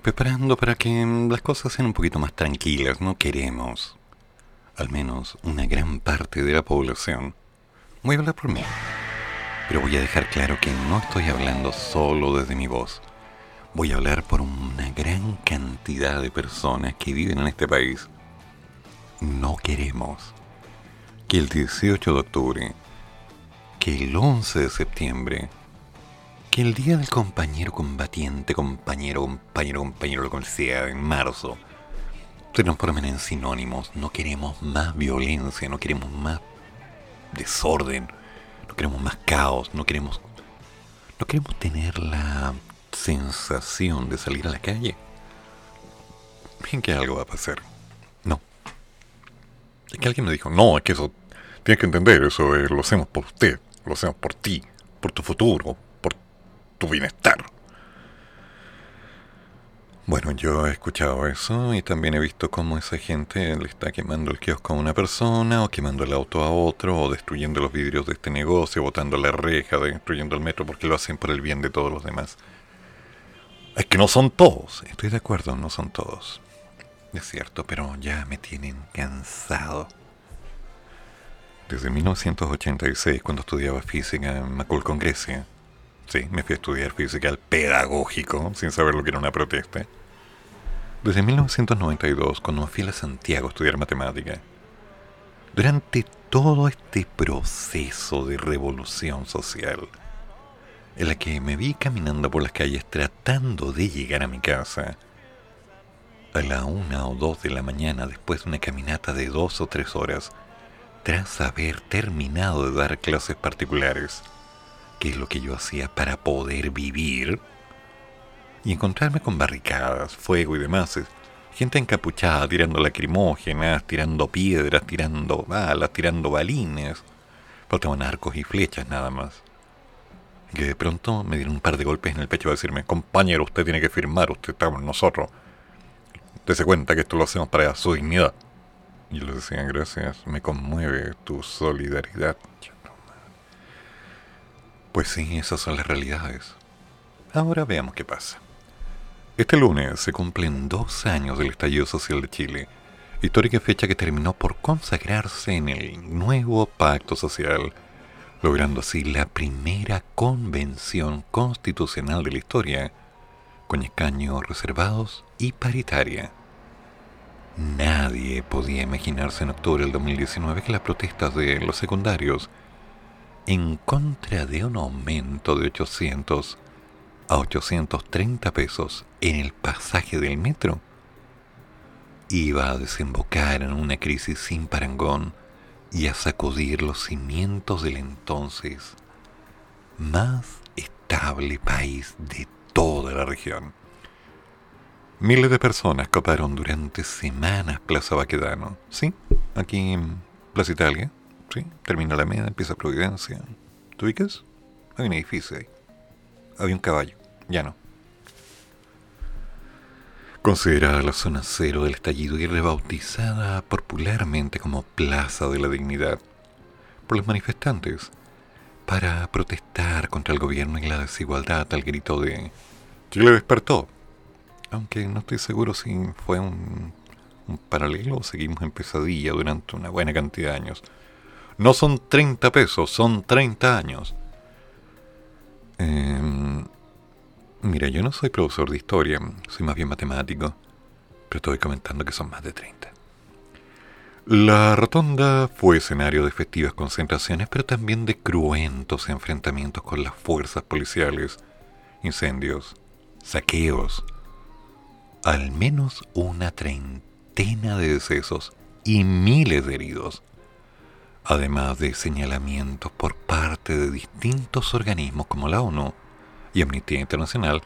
Preparando para que mm, las cosas sean un poquito más tranquilas. No queremos, al menos una gran parte de la población. Voy a hablar por mí. Pero voy a dejar claro que no estoy hablando solo desde mi voz. Voy a hablar por una gran cantidad de personas que viven en este país. No queremos que el 18 de octubre, que el 11 de septiembre, que el día del compañero combatiente, compañero, compañero, compañero, lo sea, en marzo, se nos formen en sinónimos. No queremos más violencia, no queremos más desorden, no queremos más caos, no queremos, no queremos tener la sensación de salir a la calle. Bien que algo va a pasar. No. Es que alguien me dijo, no, es que eso, tienes que entender, eso es, lo hacemos por usted, lo hacemos por ti, por tu futuro, tu bienestar. Bueno, yo he escuchado eso y también he visto cómo esa gente le está quemando el kiosco a una persona, o quemando el auto a otro, o destruyendo los vidrios de este negocio, botando la reja, destruyendo el metro, porque lo hacen por el bien de todos los demás. Es que no son todos, estoy de acuerdo, no son todos. Es cierto, pero ya me tienen cansado. Desde 1986, cuando estudiaba física en McCall Grecia, sí, me fui a estudiar física al pedagógico, sin saber lo que era una protesta. Desde 1992, cuando me fui a Santiago a estudiar matemática, durante todo este proceso de revolución social, en la que me vi caminando por las calles tratando de llegar a mi casa, a la una o dos de la mañana después de una caminata de dos o tres horas, tras haber terminado de dar clases particulares, que es lo que yo hacía para poder vivir, y encontrarme con barricadas, fuego y demás, gente encapuchada, tirando lacrimógenas, tirando piedras, tirando balas, tirando balines, faltaban arcos y flechas nada más. Y de pronto me dieron un par de golpes en el pecho para decirme, compañero, usted tiene que firmar, usted está con nosotros. Dese cuenta que esto lo hacemos para su dignidad. Y yo les decía, gracias, me conmueve tu solidaridad. Pues sí, esas son las realidades. Ahora veamos qué pasa. Este lunes se cumplen dos años del estallido social de Chile, histórica fecha que terminó por consagrarse en el nuevo pacto social, logrando así la primera convención constitucional de la historia, con escaños reservados y paritaria. Nadie podía imaginarse en octubre del 2019 que las protestas de los secundarios en contra de un aumento de 800 a 830 pesos en el pasaje del metro iba a desembocar en una crisis sin parangón y a sacudir los cimientos del entonces más estable país de toda la región. Miles de personas coparon durante semanas Plaza Baquedano, ¿sí? Aquí en Plaza Italia, ¿sí? Termina la media, empieza Providencia. ¿Tú ubicas? Hay un edificio ahí. Había un caballo, ya no. Considerada la zona cero del estallido y rebautizada popularmente como Plaza de la Dignidad por los manifestantes para protestar contra el gobierno y la desigualdad al grito de Chile despertó. Aunque no estoy seguro si fue un, un paralelo o seguimos en pesadilla durante una buena cantidad de años. No son 30 pesos, son 30 años. Em, mira, yo no soy profesor de historia, soy más bien matemático, pero estoy comentando que son más de 30. La rotonda fue escenario de efectivas concentraciones, pero también de cruentos enfrentamientos con las fuerzas policiales, incendios, saqueos, al menos una treintena de decesos y miles de heridos, además de señalamientos por parte de distintos organismos como la ONU y Amnistía Internacional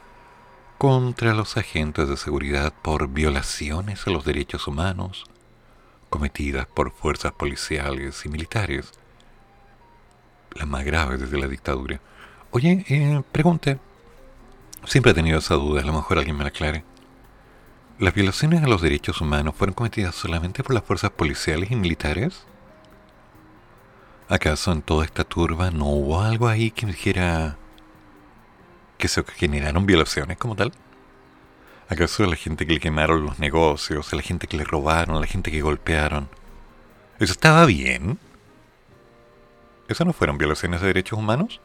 contra los agentes de seguridad por violaciones a los derechos humanos cometidas por fuerzas policiales y militares, las más graves desde la dictadura. Oye, eh, pregunta, siempre he tenido esa duda, a lo mejor alguien me la aclare. ¿Las violaciones a los derechos humanos fueron cometidas solamente por las fuerzas policiales y militares? ¿Acaso en toda esta turba no hubo algo ahí que dijera que se generaron violaciones como tal? ¿Acaso la gente que le quemaron los negocios, la gente que le robaron, la gente que golpearon? ¿Eso estaba bien? ¿Esas no fueron violaciones de derechos humanos?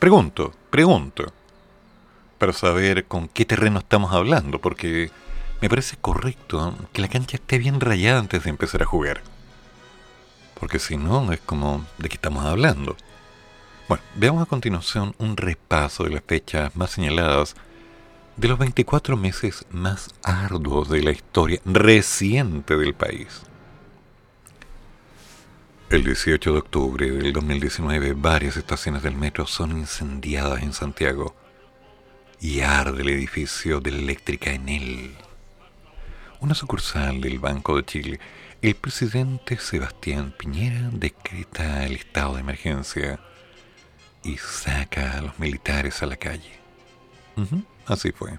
Pregunto, pregunto, para saber con qué terreno estamos hablando, porque me parece correcto que la cancha esté bien rayada antes de empezar a jugar. Porque si no, es como, ¿de qué estamos hablando? Bueno, veamos a continuación un repaso de las fechas más señaladas de los 24 meses más arduos de la historia reciente del país. El 18 de octubre del 2019, varias estaciones del metro son incendiadas en Santiago y arde el edificio de la eléctrica en él. Una sucursal del Banco de Chile, el presidente Sebastián Piñera decreta el estado de emergencia y saca a los militares a la calle. Así fue.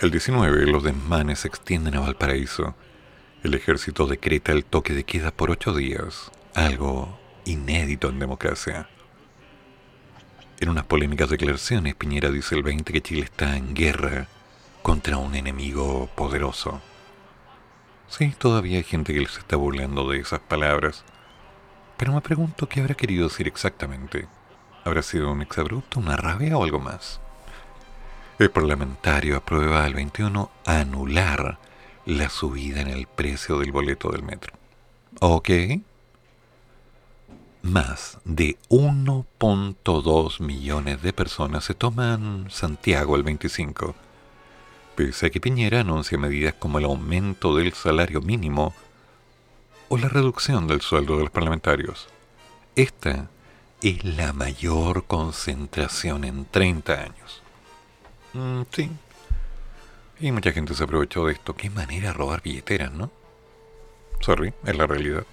El 19, los desmanes se extienden a Valparaíso. El ejército decreta el toque de queda por ocho días, algo inédito en democracia. En unas polémicas declaraciones, Piñera dice el 20 que Chile está en guerra contra un enemigo poderoso. Sí, todavía hay gente que se está burlando de esas palabras, pero me pregunto qué habrá querido decir exactamente. ¿Habrá sido un exabrupto, una rabia o algo más? El parlamentario aprueba el 21 anular la subida en el precio del boleto del metro. Ok. Más de 1.2 millones de personas se toman Santiago el 25, pese a que Piñera anuncia medidas como el aumento del salario mínimo o la reducción del sueldo de los parlamentarios. Esta es la mayor concentración en 30 años. Mm, sí. Y mucha gente se aprovechó de esto. Qué manera robar billeteras, ¿no? Sorry, es la realidad.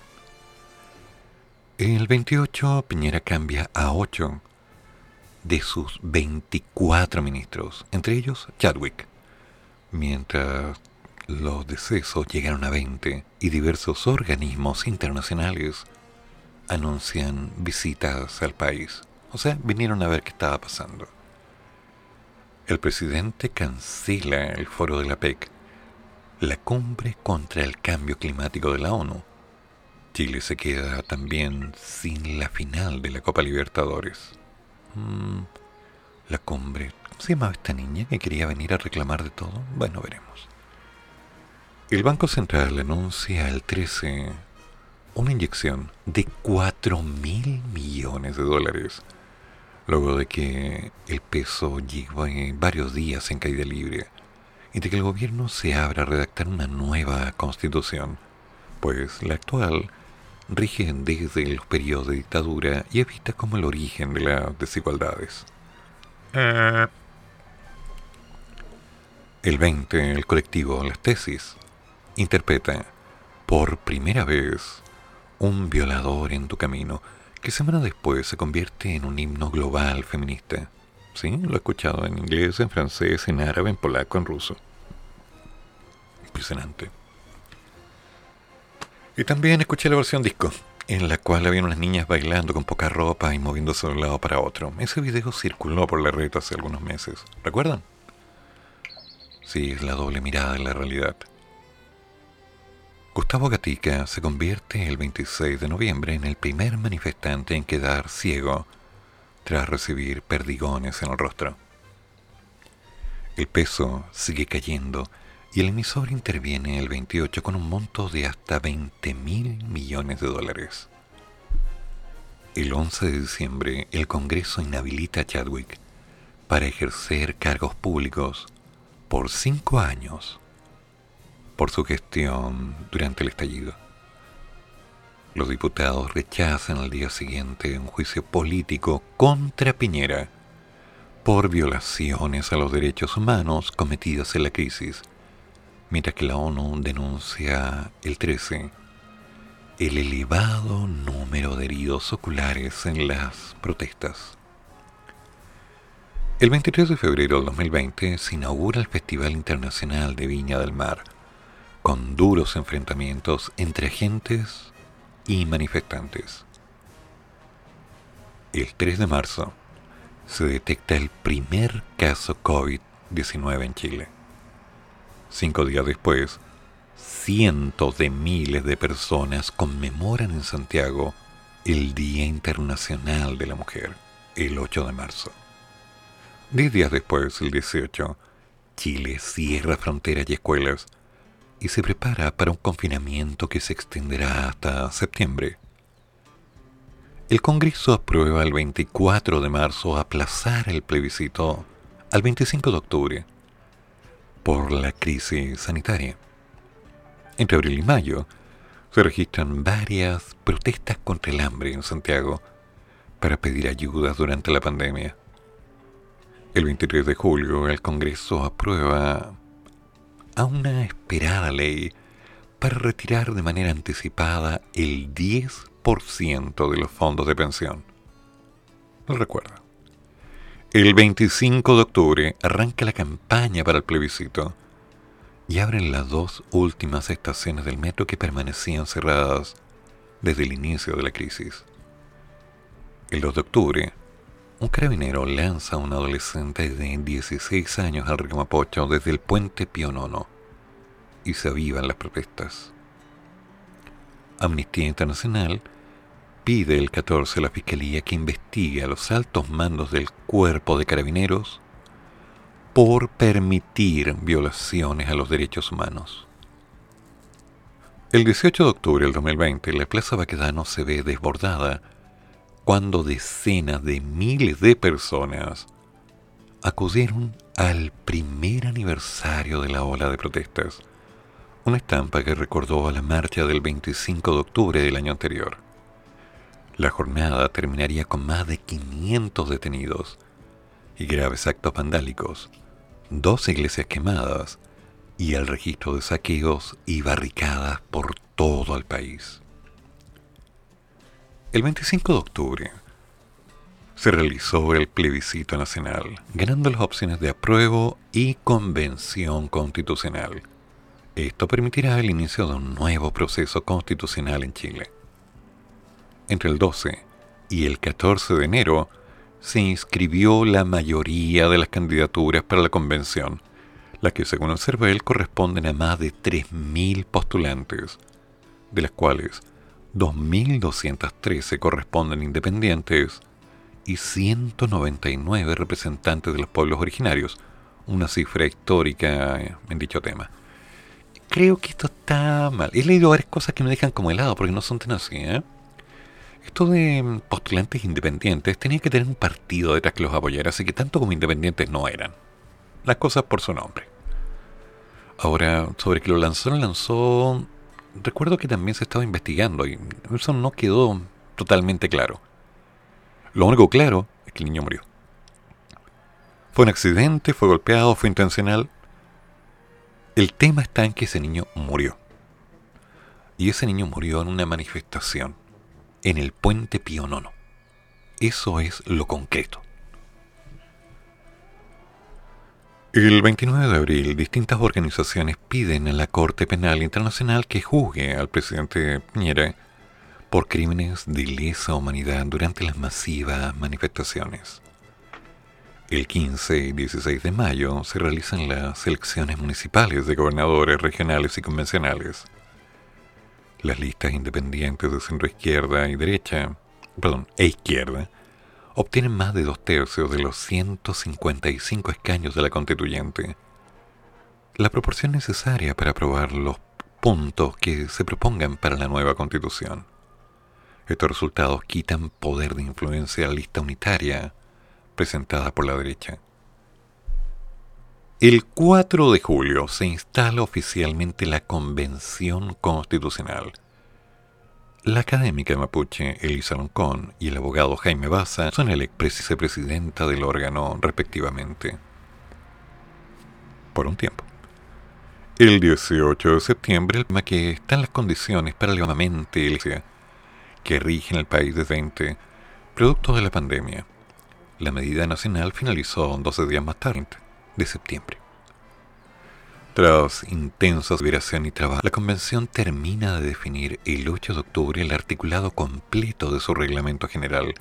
El 28 Piñera cambia a 8 de sus 24 ministros, entre ellos Chadwick, mientras los decesos llegaron a 20 y diversos organismos internacionales anuncian visitas al país. O sea, vinieron a ver qué estaba pasando. El presidente cancela el foro de la PEC, la cumbre contra el cambio climático de la ONU. Chile se queda también sin la final de la Copa Libertadores. Mm, la cumbre. ¿Cómo se llamaba esta niña que quería venir a reclamar de todo? Bueno, veremos. El Banco Central anuncia el 13 una inyección de 4 mil millones de dólares, luego de que el peso en varios días en caída libre y de que el gobierno se abra a redactar una nueva constitución, pues la actual rige desde los periodos de dictadura y es como el origen de las desigualdades. El 20, el colectivo Las Tesis, interpreta por primera vez un violador en tu camino, que semana después se convierte en un himno global feminista. Sí, lo he escuchado en inglés, en francés, en árabe, en polaco, en ruso. Impresionante. Y también escuché la versión disco, en la cual había unas niñas bailando con poca ropa y moviéndose de un lado para otro. Ese video circuló por la red hace algunos meses. ¿Recuerdan? Sí, es la doble mirada de la realidad. Gustavo Gatica se convierte el 26 de noviembre en el primer manifestante en quedar ciego tras recibir perdigones en el rostro. El peso sigue cayendo y el emisor interviene el 28 con un monto de hasta 20 mil millones de dólares. El 11 de diciembre, el Congreso inhabilita a Chadwick para ejercer cargos públicos por cinco años por su gestión durante el estallido. Los diputados rechazan al día siguiente un juicio político contra Piñera por violaciones a los derechos humanos cometidas en la crisis, mientras que la ONU denuncia el 13 el elevado número de heridos oculares en las protestas. El 23 de febrero del 2020 se inaugura el Festival Internacional de Viña del Mar, con duros enfrentamientos entre agentes y manifestantes. El 3 de marzo se detecta el primer caso COVID 19 en Chile. Cinco días después, cientos de miles de personas conmemoran en Santiago el Día Internacional de la Mujer, el 8 de marzo. Diez días después, el 18, Chile cierra fronteras y escuelas y se prepara para un confinamiento que se extenderá hasta septiembre. El Congreso aprueba el 24 de marzo aplazar el plebiscito al 25 de octubre por la crisis sanitaria. Entre abril y mayo se registran varias protestas contra el hambre en Santiago para pedir ayuda durante la pandemia. El 23 de julio el Congreso aprueba a una esperada ley para retirar de manera anticipada el 10% de los fondos de pensión. Lo recuerdo. El 25 de octubre arranca la campaña para el plebiscito y abren las dos últimas estaciones del metro que permanecían cerradas desde el inicio de la crisis. El 2 de octubre, un carabinero lanza a un adolescente de 16 años al río Mapocho desde el puente Pío Nono y se avivan las protestas. Amnistía Internacional pide el 14 a la Fiscalía que investigue a los altos mandos del cuerpo de carabineros por permitir violaciones a los derechos humanos. El 18 de octubre del 2020, la Plaza Baquedano se ve desbordada cuando decenas de miles de personas acudieron al primer aniversario de la ola de protestas, una estampa que recordó a la marcha del 25 de octubre del año anterior. La jornada terminaría con más de 500 detenidos y graves actos vandálicos, dos iglesias quemadas y el registro de saqueos y barricadas por todo el país. El 25 de octubre se realizó el plebiscito nacional, ganando las opciones de apruebo y convención constitucional. Esto permitirá el inicio de un nuevo proceso constitucional en Chile. Entre el 12 y el 14 de enero se inscribió la mayoría de las candidaturas para la convención, las que según el CERVEL corresponden a más de 3.000 postulantes, de las cuales 2.213 corresponden independientes y 199 representantes de los pueblos originarios, una cifra histórica en dicho tema. Creo que esto está mal. He leído varias cosas que me dejan como helado porque no son tan así, ¿eh? Esto de postulantes independientes tenía que tener un partido detrás que los apoyara, así que tanto como independientes no eran. Las cosas por su nombre. Ahora, sobre que lo lanzó, lo lanzó. Recuerdo que también se estaba investigando y eso no quedó totalmente claro. Lo único claro es que el niño murió. Fue un accidente, fue golpeado, fue intencional. El tema está en que ese niño murió. Y ese niño murió en una manifestación en el puente Pío Nono. Eso es lo concreto. El 29 de abril, distintas organizaciones piden a la Corte Penal Internacional que juzgue al presidente Piñera por crímenes de lesa humanidad durante las masivas manifestaciones. El 15 y 16 de mayo se realizan las elecciones municipales de gobernadores regionales y convencionales. Las listas independientes de centro izquierda y derecha, perdón, e izquierda, obtienen más de dos tercios de los 155 escaños de la constituyente. La proporción necesaria para aprobar los puntos que se propongan para la nueva constitución. Estos resultados quitan poder de influencia a la lista unitaria presentada por la derecha. El 4 de julio se instala oficialmente la Convención Constitucional. La académica mapuche Elisa Loncón y el abogado Jaime Baza son el ex vicepresidenta del órgano respectivamente. Por un tiempo. El 18 de septiembre, el tema que están las condiciones para el llamamiento que rigen el país desde 20, producto de la pandemia. La medida nacional finalizó 12 días más tarde de septiembre. Tras intensa deliberación y trabajo, la convención termina de definir el 8 de octubre el articulado completo de su reglamento general,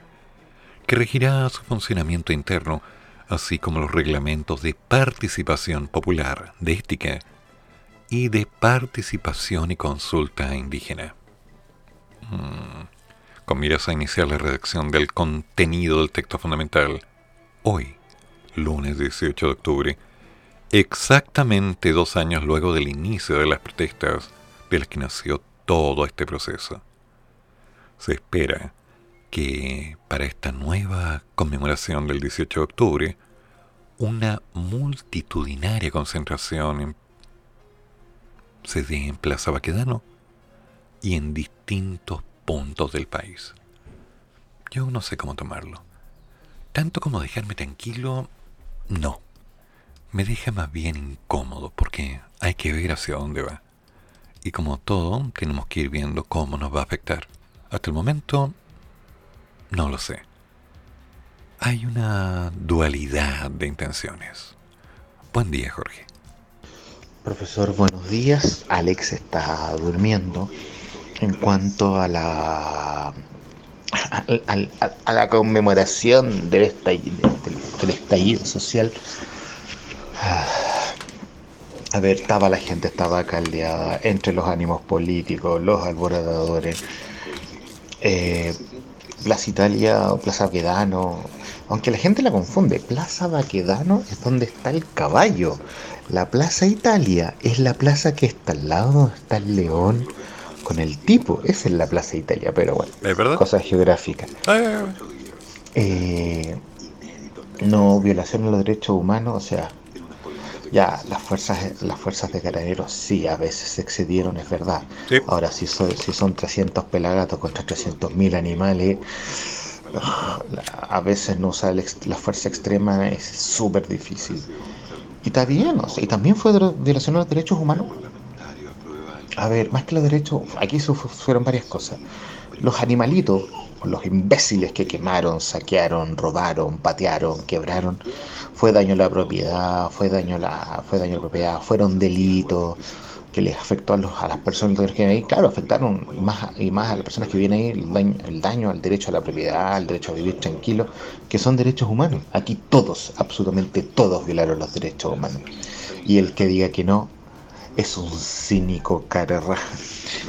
que regirá su funcionamiento interno así como los reglamentos de participación popular, de ética y de participación y consulta indígena. Mm, Con miras a iniciar la redacción del contenido del texto fundamental, hoy, lunes 18 de octubre, exactamente dos años luego del inicio de las protestas de las que nació todo este proceso. Se espera que para esta nueva conmemoración del 18 de octubre, una multitudinaria concentración en- se dé en Plaza Baquedano y en distintos puntos del país. Yo no sé cómo tomarlo. Tanto como dejarme tranquilo, no. Me deja más bien incómodo porque hay que ver hacia dónde va. Y como todo, tenemos que ir viendo cómo nos va a afectar. Hasta el momento, no lo sé. Hay una dualidad de intenciones. Buen día, Jorge. Profesor, buenos días. Alex está durmiendo. En cuanto a la a, la conmemoración del estallido, del, estallido social, a ver, estaba la gente, estaba caldeada entre los ánimos políticos, los alborotadores, eh, Plaza Italia o Plaza Baquedano, aunque la gente la confunde, Plaza Baquedano es donde está el caballo. La Plaza Italia es la plaza que está al lado donde está el león con el tipo. Esa es la Plaza Italia, pero bueno, ¿Es verdad? cosas geográficas. Ah, Eh, no violación de los derechos humanos, o sea, ya las fuerzas las fuerzas de carabineros sí a veces se excedieron, es verdad. Sí. Ahora si son, si son 300 pelagatos contra 300.000 animales, a veces no usar la fuerza extrema es súper difícil. Y está bien, o sea, y también fue de- violación de los derechos humanos. A ver, más que los derechos, aquí fueron varias cosas. Los animalitos, los imbéciles que quemaron, saquearon, robaron, patearon, quebraron, fue daño a la propiedad, fue daño a la, fue daño a la propiedad, fueron delitos que les afectó a, los, a las personas que viven ahí. Claro, afectaron más, y más a las personas que viven ahí el daño, el daño al derecho a la propiedad, al derecho a vivir tranquilo, que son derechos humanos. Aquí todos, absolutamente todos violaron los derechos humanos. Y el que diga que no, es un cínico cara raja.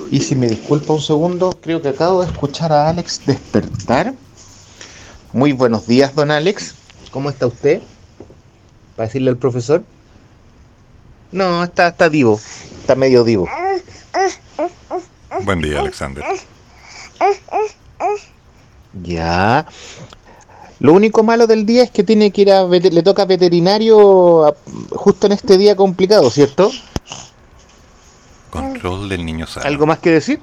Y si me disculpa un segundo, creo que acabo de escuchar a Alex despertar. Muy buenos días, don Alex. ¿Cómo está usted? Para decirle al profesor. No, está, está vivo. Está medio vivo. Buen día, Alexander. Ya. Lo único malo del día es que tiene que ir a le toca veterinario a- justo en este día complicado, ¿cierto? Control del niño sano. ¿Algo más que decir?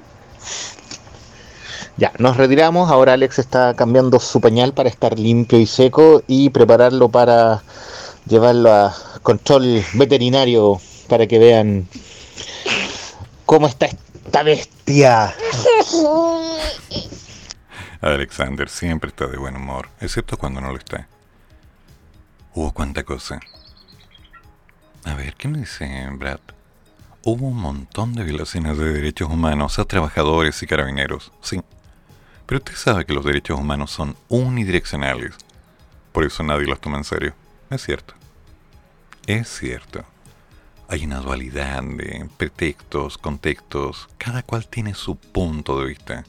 Ya, nos retiramos. Ahora Alex está cambiando su pañal para estar limpio y seco y prepararlo para llevarlo a control veterinario para que vean cómo está esta bestia. Alexander siempre está de buen humor, excepto cuando no lo está. Hubo cuánta cosa. A ver, ¿qué me dice Brad? Hubo un montón de violaciones de derechos humanos a trabajadores y carabineros, sí. Pero usted sabe que los derechos humanos son unidireccionales. Por eso nadie los toma en serio. Es cierto. Es cierto. Hay una dualidad de pretextos, contextos. Cada cual tiene su punto de vista.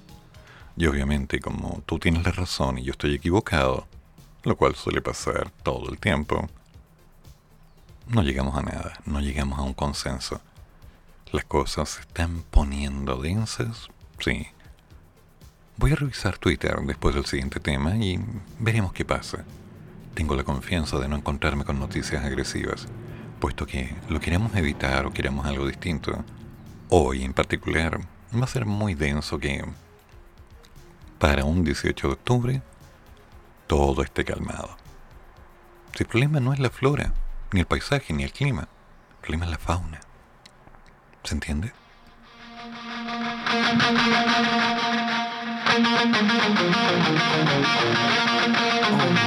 Y obviamente como tú tienes la razón y yo estoy equivocado, lo cual suele pasar todo el tiempo, no llegamos a nada, no llegamos a un consenso. Las cosas se están poniendo densas, sí. Voy a revisar Twitter después del siguiente tema y veremos qué pasa. Tengo la confianza de no encontrarme con noticias agresivas, puesto que lo queremos evitar o queremos algo distinto. Hoy en particular va a ser muy denso que para un 18 de octubre todo esté calmado. Si el problema no es la flora, ni el paisaje, ni el clima, el problema es la fauna. ¿Se entiende? Yeah.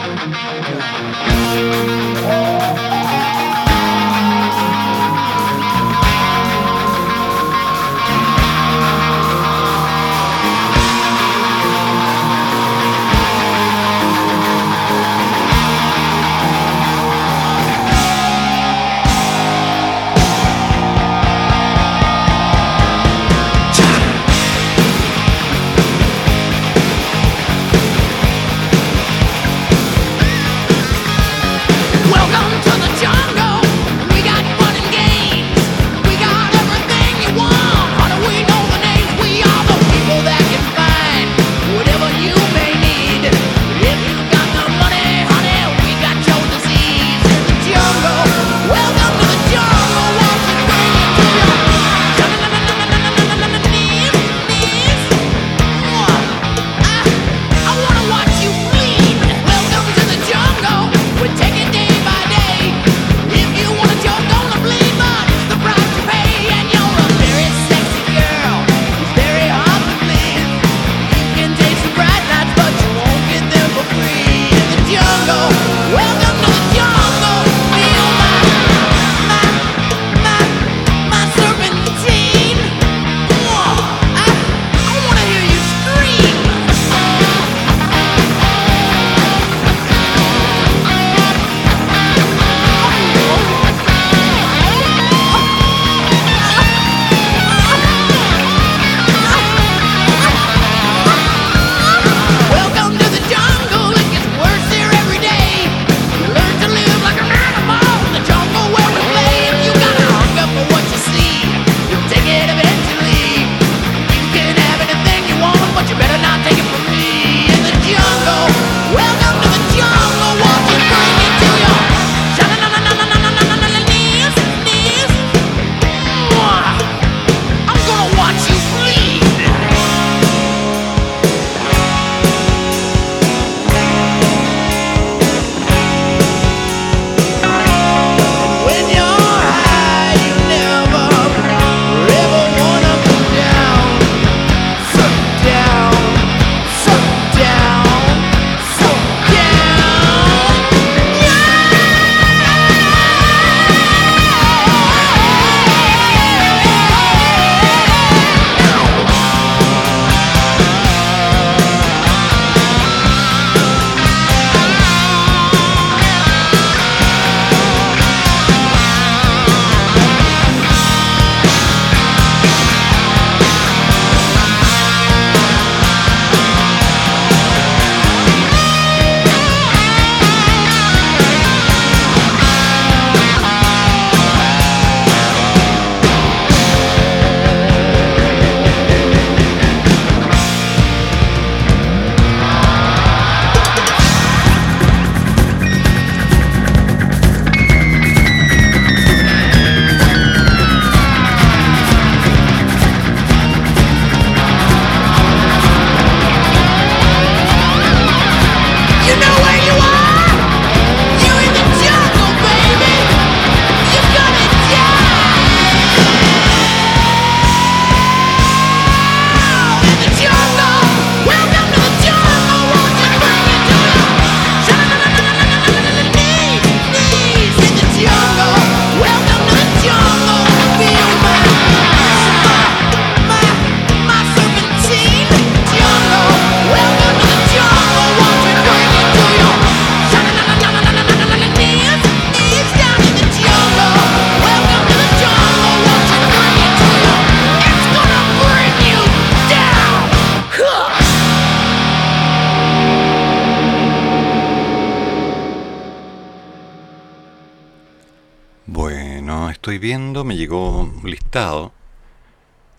Estoy viendo, me llegó listado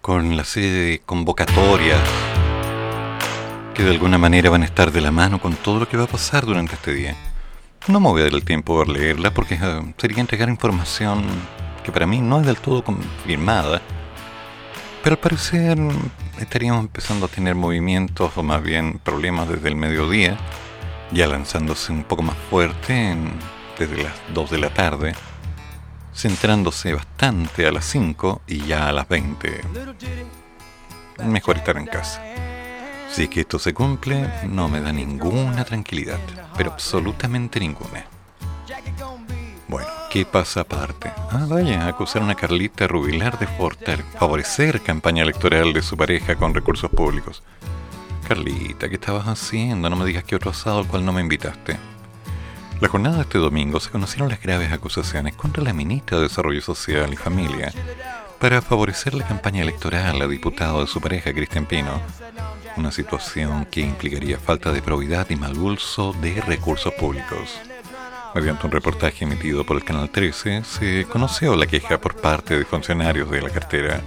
con la serie de convocatorias que de alguna manera van a estar de la mano con todo lo que va a pasar durante este día. No me voy a dar el tiempo de leerla porque eh, sería entregar información que para mí no es del todo confirmada, pero al parecer estaríamos empezando a tener movimientos o más bien problemas desde el mediodía, ya lanzándose un poco más fuerte desde las 2 de la tarde, centrándose bastante a las 5 y ya a las 20. Mejor estar en casa. Si es que esto se cumple, no me da ninguna tranquilidad, pero absolutamente ninguna. Bueno, ¿qué pasa aparte? Ah, vaya, acusaron a Carlita Rubilar de favorecer campaña electoral de su pareja con recursos públicos. Carlita, ¿qué estabas haciendo? No me digas que otro asado al cual no me invitaste. La jornada de este domingo se conocieron las graves acusaciones contra la ministra de Desarrollo Social y Familia para favorecer la campaña electoral a diputado de su pareja, Cristian Pino. Una situación que implicaría falta de probidad y mal uso de recursos públicos. Mediante un reportaje emitido por el Canal 13, se conoció la queja por parte de funcionarios de la cartera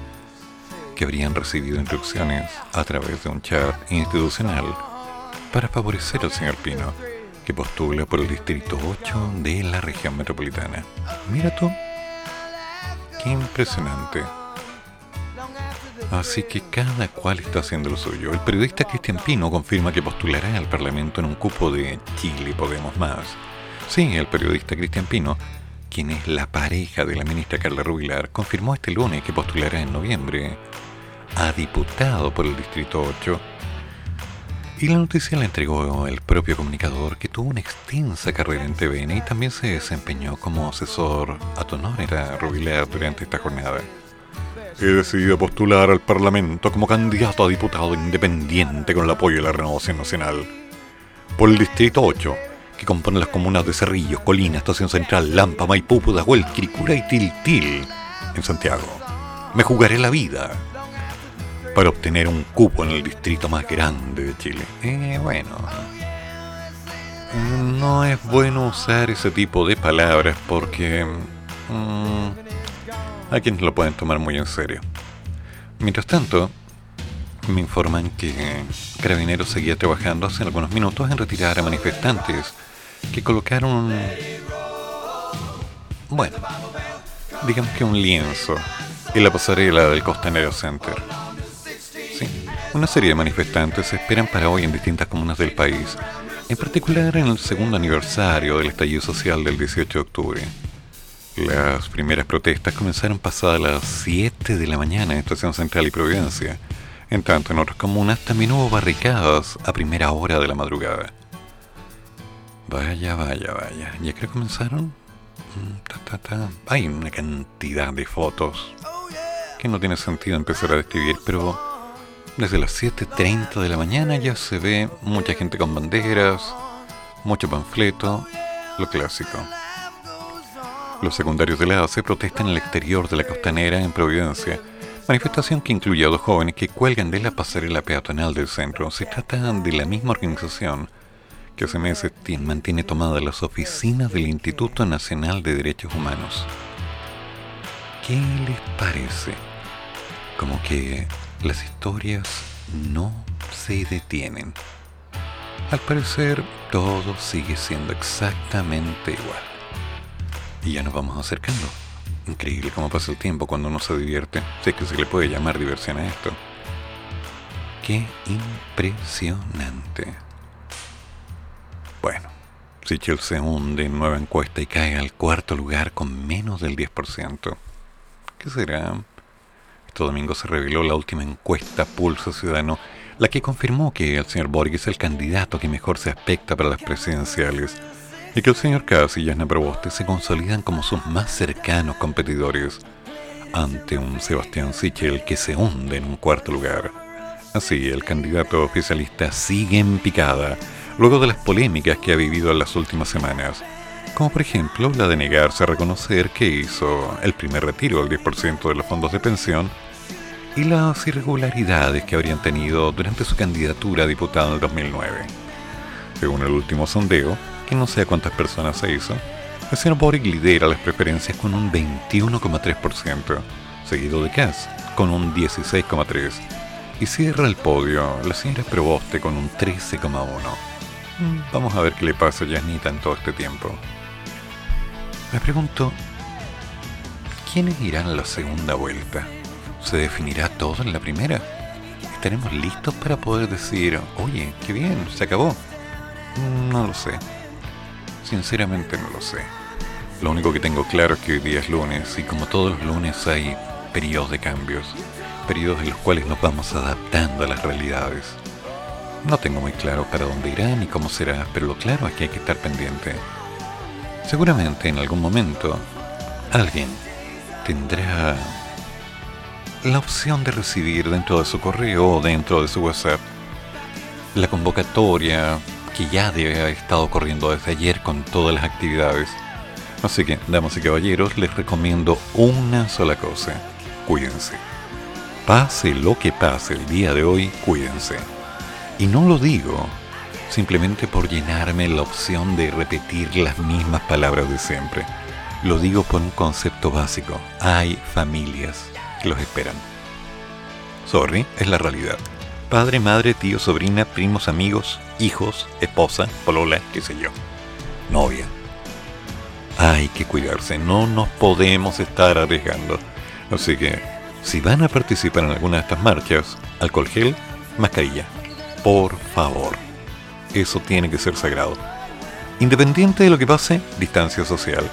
que habrían recibido instrucciones a través de un chat institucional para favorecer al señor Pino, que postula por el Distrito 8 de la región metropolitana. Mira tú, qué impresionante. Así que cada cual está haciendo lo suyo. El periodista Cristian Pino confirma que postulará al Parlamento en un cupo de Chile Podemos Más. Sí, el periodista Cristian Pino, quien es la pareja de la ministra Carla Rubilar, confirmó este lunes que postulará en noviembre a diputado por el Distrito 8. Y la noticia la entregó el propio comunicador que tuvo una extensa carrera en TVN y también se desempeñó como asesor a Tonora Rubilar durante esta jornada. He decidido postular al Parlamento como candidato a diputado independiente con el apoyo de la Renovación Nacional. Por el Distrito 8, que compone las comunas de Cerrillos, Colina, Estación Central, Lampa, Maipú, Pudahuel, Quiricura y Tiltil, en Santiago. Me jugaré la vida para obtener un cupo en el distrito más grande de Chile. Eh, bueno. No es bueno usar ese tipo de palabras porque mm, hay quienes lo pueden tomar muy en serio. Mientras tanto, me informan que Carabineros seguía trabajando hace algunos minutos en retirar a manifestantes que colocaron, bueno, digamos que un lienzo en la pasarela del Costanero Center. Una serie de manifestantes se esperan para hoy en distintas comunas del país, en particular en el segundo aniversario del estallido social del 18 de octubre. Las primeras protestas comenzaron pasadas las 7 de la mañana en Estación Central y Providencia. En tanto, en otras comunas también hubo barricadas a primera hora de la madrugada. Vaya, vaya, vaya. ¿Ya creo que comenzaron? Mm, ta, ta, ta. Hay una cantidad de fotos que no tiene sentido empezar a describir, pero desde las 7.30 de la mañana ya se ve mucha gente con banderas, mucho panfleto, lo clásico. Los secundarios de la ACE protestan en el exterior de la costanera en Providencia, manifestación que incluye a dos jóvenes que cuelgan de la pasarela peatonal del centro. Se trata de la misma organización que hace meses tien- mantiene tomadas las oficinas del Instituto Nacional de Derechos Humanos. ¿Qué les parece? Como que las historias no se detienen. Al parecer, todo sigue siendo exactamente igual. Y ya nos vamos acercando. Increíble cómo pasa el tiempo cuando uno se divierte. Si es que se le puede llamar diversión a esto. Qué impresionante. Bueno, Sichel se hunde en nueva encuesta y cae al cuarto lugar con menos del 10%. ¿Qué será? Domingo se reveló la última encuesta Pulso Ciudadano, la que confirmó que el señor Boric es el candidato que mejor se aspecta para las presidenciales y que el señor Kass y Yasna Proboste se consolidan como sus más cercanos competidores ante un Sebastián Sichel que se hunde en un cuarto lugar. Así, el candidato oficialista sigue en picada luego de las polémicas que ha vivido en las últimas semanas, como por ejemplo la de negarse a reconocer que hizo el primer retiro del 10% de los fondos de pensión y las irregularidades que habrían tenido durante su candidatura a diputado en el 2009. Según el último sondeo, que no sé a cuántas personas se hizo, El señor Boric lidera las preferencias con un 21,3%, seguido de Kass con un 16,3%. Y cierra el podio la señora Proboste con un 13,1%. Mm, Vamos a ver qué le pasa a Yasnita en todo este tiempo. Me pregunto, ¿quiénes irán a la segunda vuelta? ¿Se definirá todo en la primera? ¿Estaremos listos para poder decir, oye, qué bien, se acabó? No lo sé. Sinceramente no lo sé. Lo único que tengo claro es que hoy día es lunes y como todos los lunes hay periodos de cambios, periodos en los cuales nos vamos adaptando a las realidades. No tengo muy claro para dónde irá ni cómo será, pero lo claro es que hay que estar pendiente. Seguramente en algún momento alguien tendrá la opción de recibir dentro de su correo o dentro de su WhatsApp la convocatoria que ya debe haber estado corriendo desde ayer con todas las actividades. Así que, damas y caballeros, les recomiendo una sola cosa. Cuídense. Pase lo que pase el día de hoy, cuídense. Y no lo digo simplemente por llenarme la opción de repetir las mismas palabras de siempre. Lo digo por un concepto básico. Hay familias que los esperan. Sorry, es la realidad. Padre, madre, tío, sobrina, primos, amigos, hijos, esposa, polola, qué sé yo. Novia. Hay que cuidarse, no nos podemos estar arriesgando. Así que, si van a participar en alguna de estas marchas, alcohol gel, mascarilla. Por favor. Eso tiene que ser sagrado. Independiente de lo que pase, distancia social.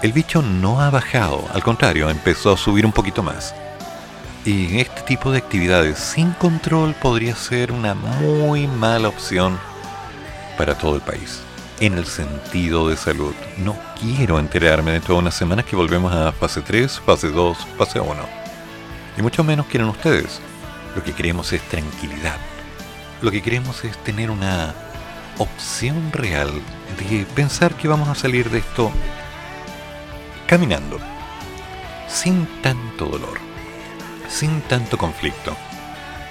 El bicho no ha bajado, al contrario, empezó a subir un poquito más. Y este tipo de actividades sin control podría ser una muy mala opción para todo el país. En el sentido de salud. No quiero enterarme de unas semanas que volvemos a fase 3, fase 2, fase 1. Y mucho menos quieren ustedes. Lo que queremos es tranquilidad. Lo que queremos es tener una opción real de pensar que vamos a salir de esto caminando. Sin tanto dolor sin tanto conflicto.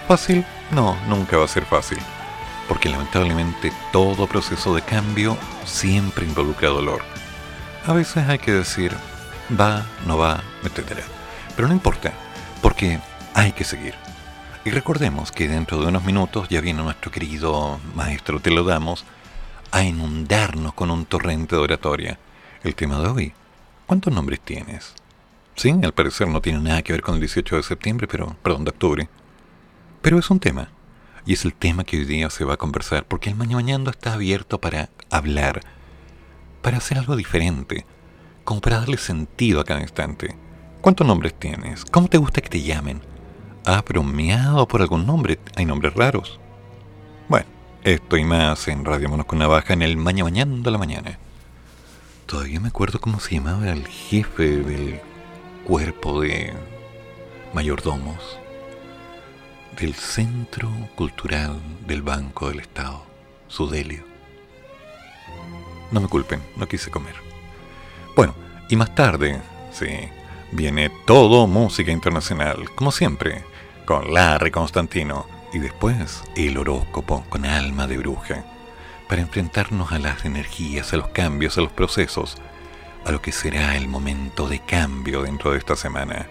¿Fácil? No, nunca va a ser fácil, porque lamentablemente todo proceso de cambio siempre involucra dolor. A veces hay que decir, va, no va, etc. Pero no importa, porque hay que seguir. Y recordemos que dentro de unos minutos ya viene nuestro querido maestro, te lo damos, a inundarnos con un torrente de oratoria. El tema de hoy, ¿cuántos nombres tienes? Sí, al parecer no tiene nada que ver con el 18 de septiembre, pero, perdón, de octubre. Pero es un tema. Y es el tema que hoy día se va a conversar, porque el Mañana está abierto para hablar, para hacer algo diferente, como para darle sentido a cada instante. ¿Cuántos nombres tienes? ¿Cómo te gusta que te llamen? ¿Has bromeado por algún nombre? ¿Hay nombres raros? Bueno, esto y más en Radio Monos con Navaja en el Maña Mañando a la mañana. Todavía me acuerdo cómo se llamaba el jefe del cuerpo de mayordomos del Centro Cultural del Banco del Estado, Sudelio. No me culpen, no quise comer. Bueno, y más tarde, sí, viene todo música internacional, como siempre, con Larry Constantino, y después el horóscopo con alma de bruja, para enfrentarnos a las energías, a los cambios, a los procesos, a lo que será el momento de cambio dentro de esta semana.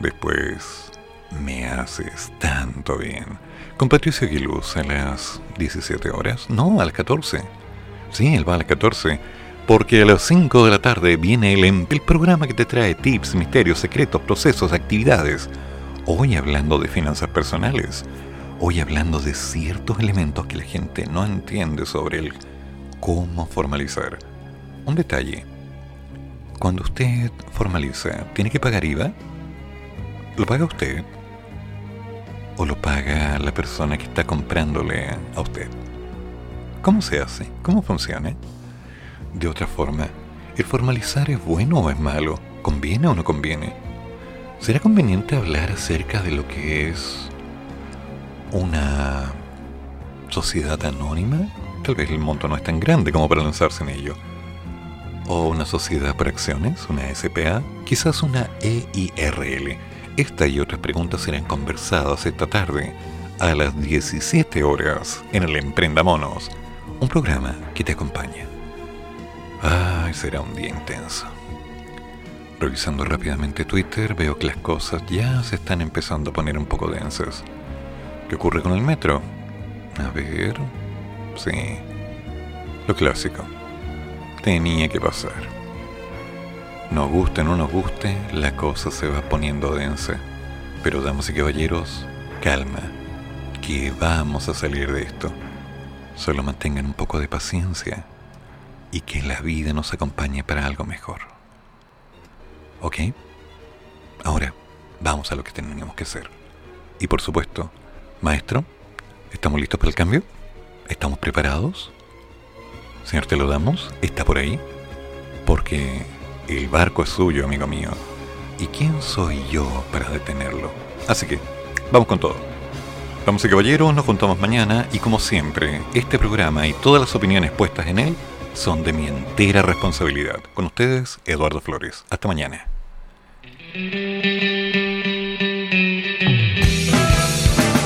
Después, me haces tanto bien. Con Patricio Aguiluz a las 17 horas. No, a las 14. Sí, él va a las 14. Porque a las 5 de la tarde viene el, el programa que te trae tips, misterios, secretos, procesos, actividades. Hoy hablando de finanzas personales. Hoy hablando de ciertos elementos que la gente no entiende sobre el cómo formalizar. Un detalle. Cuando usted formaliza, ¿tiene que pagar IVA? ¿Lo paga usted? ¿O lo paga la persona que está comprándole a usted? ¿Cómo se hace? ¿Cómo funciona? De otra forma, ¿el formalizar es bueno o es malo? ¿Conviene o no conviene? ¿Será conveniente hablar acerca de lo que es una sociedad anónima? Tal vez el monto no es tan grande como para lanzarse en ello. ¿O una sociedad por acciones? ¿Una SPA? Quizás una EIRL. Esta y otras preguntas serán conversadas esta tarde a las 17 horas en el Emprenda Monos, un programa que te acompaña. Ay, será un día intenso. Revisando rápidamente Twitter, veo que las cosas ya se están empezando a poner un poco densas. ¿Qué ocurre con el metro? A ver. Sí. Lo clásico. Tenía que pasar. Nos guste o no nos guste, la cosa se va poniendo densa. Pero damas y caballeros, calma, que vamos a salir de esto. Solo mantengan un poco de paciencia y que la vida nos acompañe para algo mejor. ¿Ok? Ahora, vamos a lo que tenemos que hacer. Y por supuesto, maestro, ¿estamos listos para el cambio? ¿Estamos preparados? Señor, te lo damos. ¿Está por ahí? Porque el barco es suyo, amigo mío. ¿Y quién soy yo para detenerlo? Así que, vamos con todo. Vamos y caballeros, nos juntamos mañana y como siempre, este programa y todas las opiniones puestas en él son de mi entera responsabilidad. Con ustedes, Eduardo Flores. Hasta mañana.